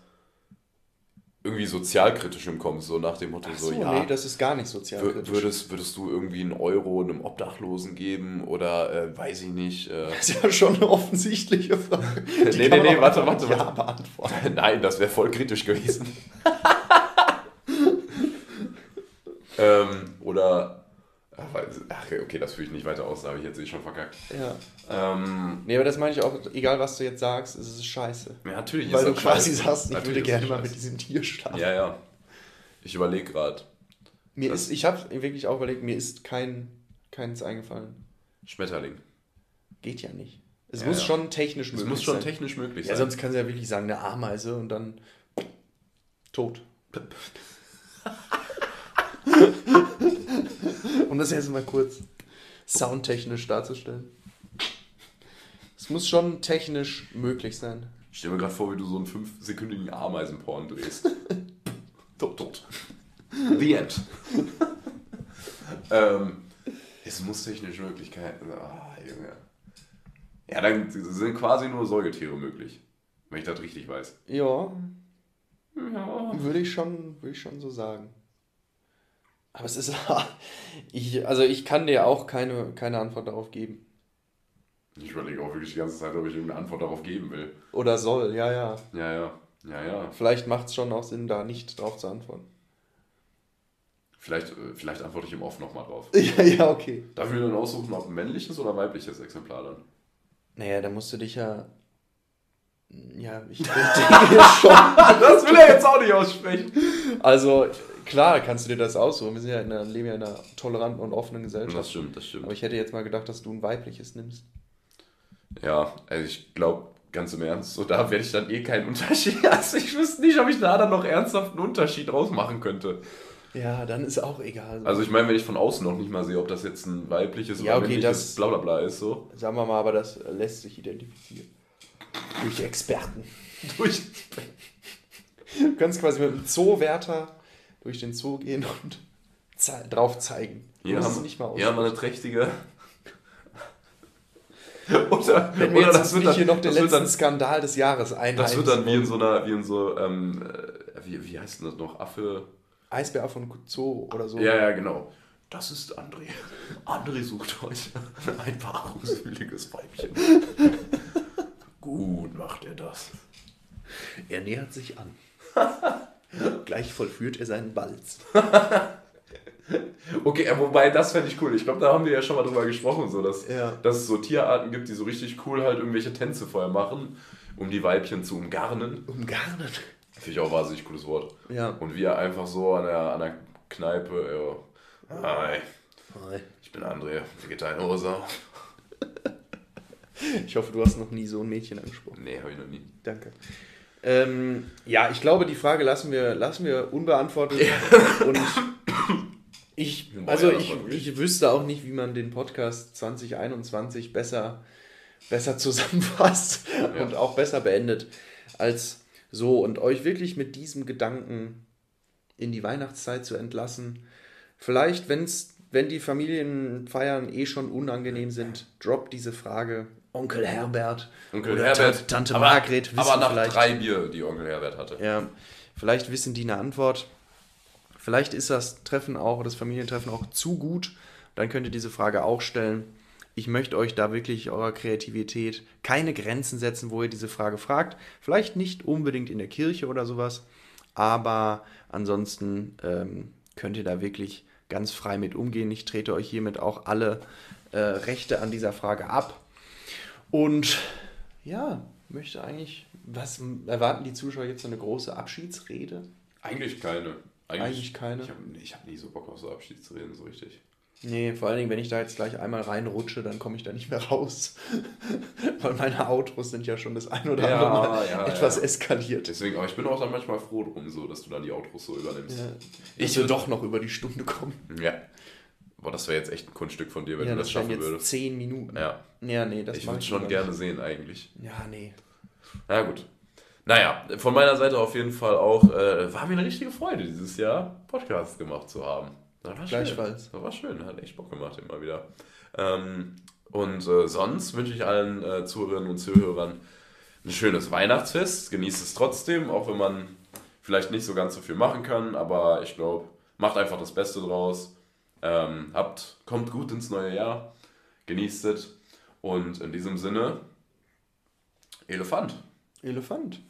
irgendwie sozialkritischem kommst, so nach dem Motto, Ach so, so, ja, nee, das ist gar nicht sozialkritisch. würdest, würdest du irgendwie einen Euro einem Obdachlosen geben oder äh, weiß ich nicht. Äh, Das ist ja schon eine offensichtliche Frage. *laughs* Die Nee, nee, nee, warte, warte, mit Ja warte. beantworten. *laughs* Nein, das wäre voll kritisch gewesen. *laughs* ähm, oder. Ach, okay, das fühle ich nicht weiter aus, da habe ich jetzt eh schon verkackt. Ja. Ähm, Nee, aber das meine ich auch, egal was du jetzt sagst, es ist scheiße. ja, natürlich Weil ist du das quasi scheiße. sagst, ich Natürlich würde gerne mal mit diesem Tier schlafen. Ja, ja. Ich überlege gerade. Mir Das- ist, ich habe wirklich auch überlegt, mir ist kein, keins eingefallen. Schmetterling. Geht ja nicht. Es Ja, muss ja. schon technisch Es möglich muss schon sein. technisch möglich Ja, sein. sonst kannst du ja wirklich sagen, eine Ameise und dann tot. *laughs* *laughs* um das jetzt mal kurz soundtechnisch darzustellen. Es muss schon technisch möglich sein. Ich stelle mir gerade vor, wie du so einen fünfsekündigen Ameisenporn drehst. *laughs* tot, tot. The End. *laughs* ähm, es muss technisch Möglichkeiten. Ah, Junge. Ja, dann sind quasi nur Säugetiere möglich. Wenn ich das richtig weiß. Ja, Ja. würde ich schon, würde ich schon so sagen. Aber es ist, *laughs* ich, also ich kann dir auch keine, keine Antwort darauf geben. Ich überlege auch wirklich die ganze Zeit, ob ich irgendeine Antwort darauf geben will. Oder soll, ja, ja. Ja, ja. Ja, ja. Vielleicht macht es schon auch Sinn, da nicht drauf zu antworten. Vielleicht, äh, vielleicht antworte ich im Off nochmal drauf. *laughs* Ja, ja, okay. Darf ich mir dann aussuchen, ob ein männliches oder weibliches Exemplar dann? Naja, da musst du dich ja. Ja, ich *laughs* denke schon. Das will er jetzt auch nicht aussprechen. Also, klar kannst du dir das aussuchen. Wir sind ja in einer, leben ja in einer toleranten und offenen Gesellschaft. Das stimmt, das stimmt. Aber ich hätte jetzt mal gedacht, dass du ein weibliches nimmst. Ja, also ich glaube, ganz im Ernst, so da werde ich dann eh keinen Unterschied. *laughs* Also ich wüsste nicht, ob ich da dann noch ernsthaft einen Unterschied rausmachen könnte. Ja, dann ist auch egal. Also ich meine, wenn ich von außen noch nicht mal sehe, ob das jetzt ein weibliches Ja, oder okay, männliches Blablabla bla bla ist, so. Sagen wir mal, aber das lässt sich identifizieren. Durch Experten. Durch. Du kannst quasi mit einem Zoowärter durch den Zoo gehen und *laughs* ze drauf zeigen. Hier haben, es nicht mal hier haben wir eine trächtige... *laughs* oder, Wenn wir oder jetzt nicht dann- hier noch das wird letzten dann, Skandal des Jahres einheimsen. Das wird dann wie in so einer, wie in so, ähm, äh, wie, wie heißt denn das noch? Affe... Eisbär von Zoo oder so. Ja, ja, genau. Das ist André. *laughs* André sucht euch ein paarungswilliges Weibchen. Gut macht er das. Er nähert sich an. *laughs* Gleich vollführt er seinen Balz. *laughs* Okay, wobei das fände ich cool. Ich glaube, da haben wir ja schon mal drüber gesprochen, so dass, Ja. dass es so Tierarten gibt, die so richtig cool halt irgendwelche Tänze vorher machen, um die Weibchen zu umgarnen. Umgarnen. Finde ich auch ein wahnsinnig cooles Wort. Ja. Und wir einfach so an der, an der Kneipe, ja. Hi, ich bin André, Vegetar in Hose. *laughs* Ich hoffe, du hast noch nie so ein Mädchen angesprochen. Nee, habe ich noch nie. Danke. Ähm, ja, ich glaube, die Frage lassen wir, lassen wir unbeantwortet. Und ich, also ja, ich, ich wüsste auch nicht, wie man den Podcast 2021 besser, besser zusammenfasst Ja. und auch besser beendet als so. Und euch wirklich mit diesem Gedanken in die Weihnachtszeit zu entlassen. Vielleicht, wenn's, wenn die Familienfeiern eh schon unangenehm sind, droppt diese Frage. Onkel Herbert Onkel oder Herbert, Tante, Tante aber, Margret wissen aber nach vielleicht. drei Bier, die Onkel Herbert hatte. Ja, vielleicht wissen die eine Antwort. Vielleicht ist das Treffen auch, das Familientreffen auch zu gut. Dann könnt ihr diese Frage auch stellen. Ich möchte euch da wirklich eurer Kreativität keine Grenzen setzen, wo ihr diese Frage fragt. Vielleicht nicht unbedingt in der Kirche oder sowas, aber ansonsten ähm, könnt ihr da wirklich ganz frei mit umgehen. Ich trete euch hiermit auch alle äh, Rechte an dieser Frage ab. Und ja, möchte eigentlich, was erwarten die Zuschauer jetzt so eine große Abschiedsrede? Eigentlich keine. Eigentlich keine. Ich habe hab nie so Bock auf so Abschiedsreden, so richtig. Nee, vor allen Dingen, wenn ich da jetzt gleich einmal reinrutsche, dann komme ich da nicht mehr raus. *laughs* Weil meine Autos sind ja schon das ein oder Ja, andere Mal ja, etwas ja. eskaliert. Deswegen, aber ich bin auch dann manchmal froh drum, so, dass du dann die Outros so übernimmst. Ich will doch noch über die Stunde kommen. Ja. Boah, das wäre jetzt echt ein Kunststück von dir, wenn du das das schaffen jetzt würdest. zehn Minuten. Ja. Ja, nee, das Ich würde schon lieber gerne nicht. sehen, eigentlich. Ja, nee. Na gut. Naja, von meiner Seite auf jeden Fall auch, äh, war mir eine richtige Freude dieses Jahr, Podcasts gemacht zu haben. Das war schön. Gleichfalls. Das war schön, hat echt Bock gemacht immer wieder. Ähm, und äh, sonst wünsche ich allen äh, Zuhörerinnen und Zuhörern ein schönes Weihnachtsfest. Genießt es trotzdem, auch wenn man vielleicht nicht so ganz so viel machen kann, aber ich glaube, macht einfach das Beste draus. Ähm, habt, kommt gut ins neue Jahr, genießt es und in diesem Sinne, Elefant. Elefant.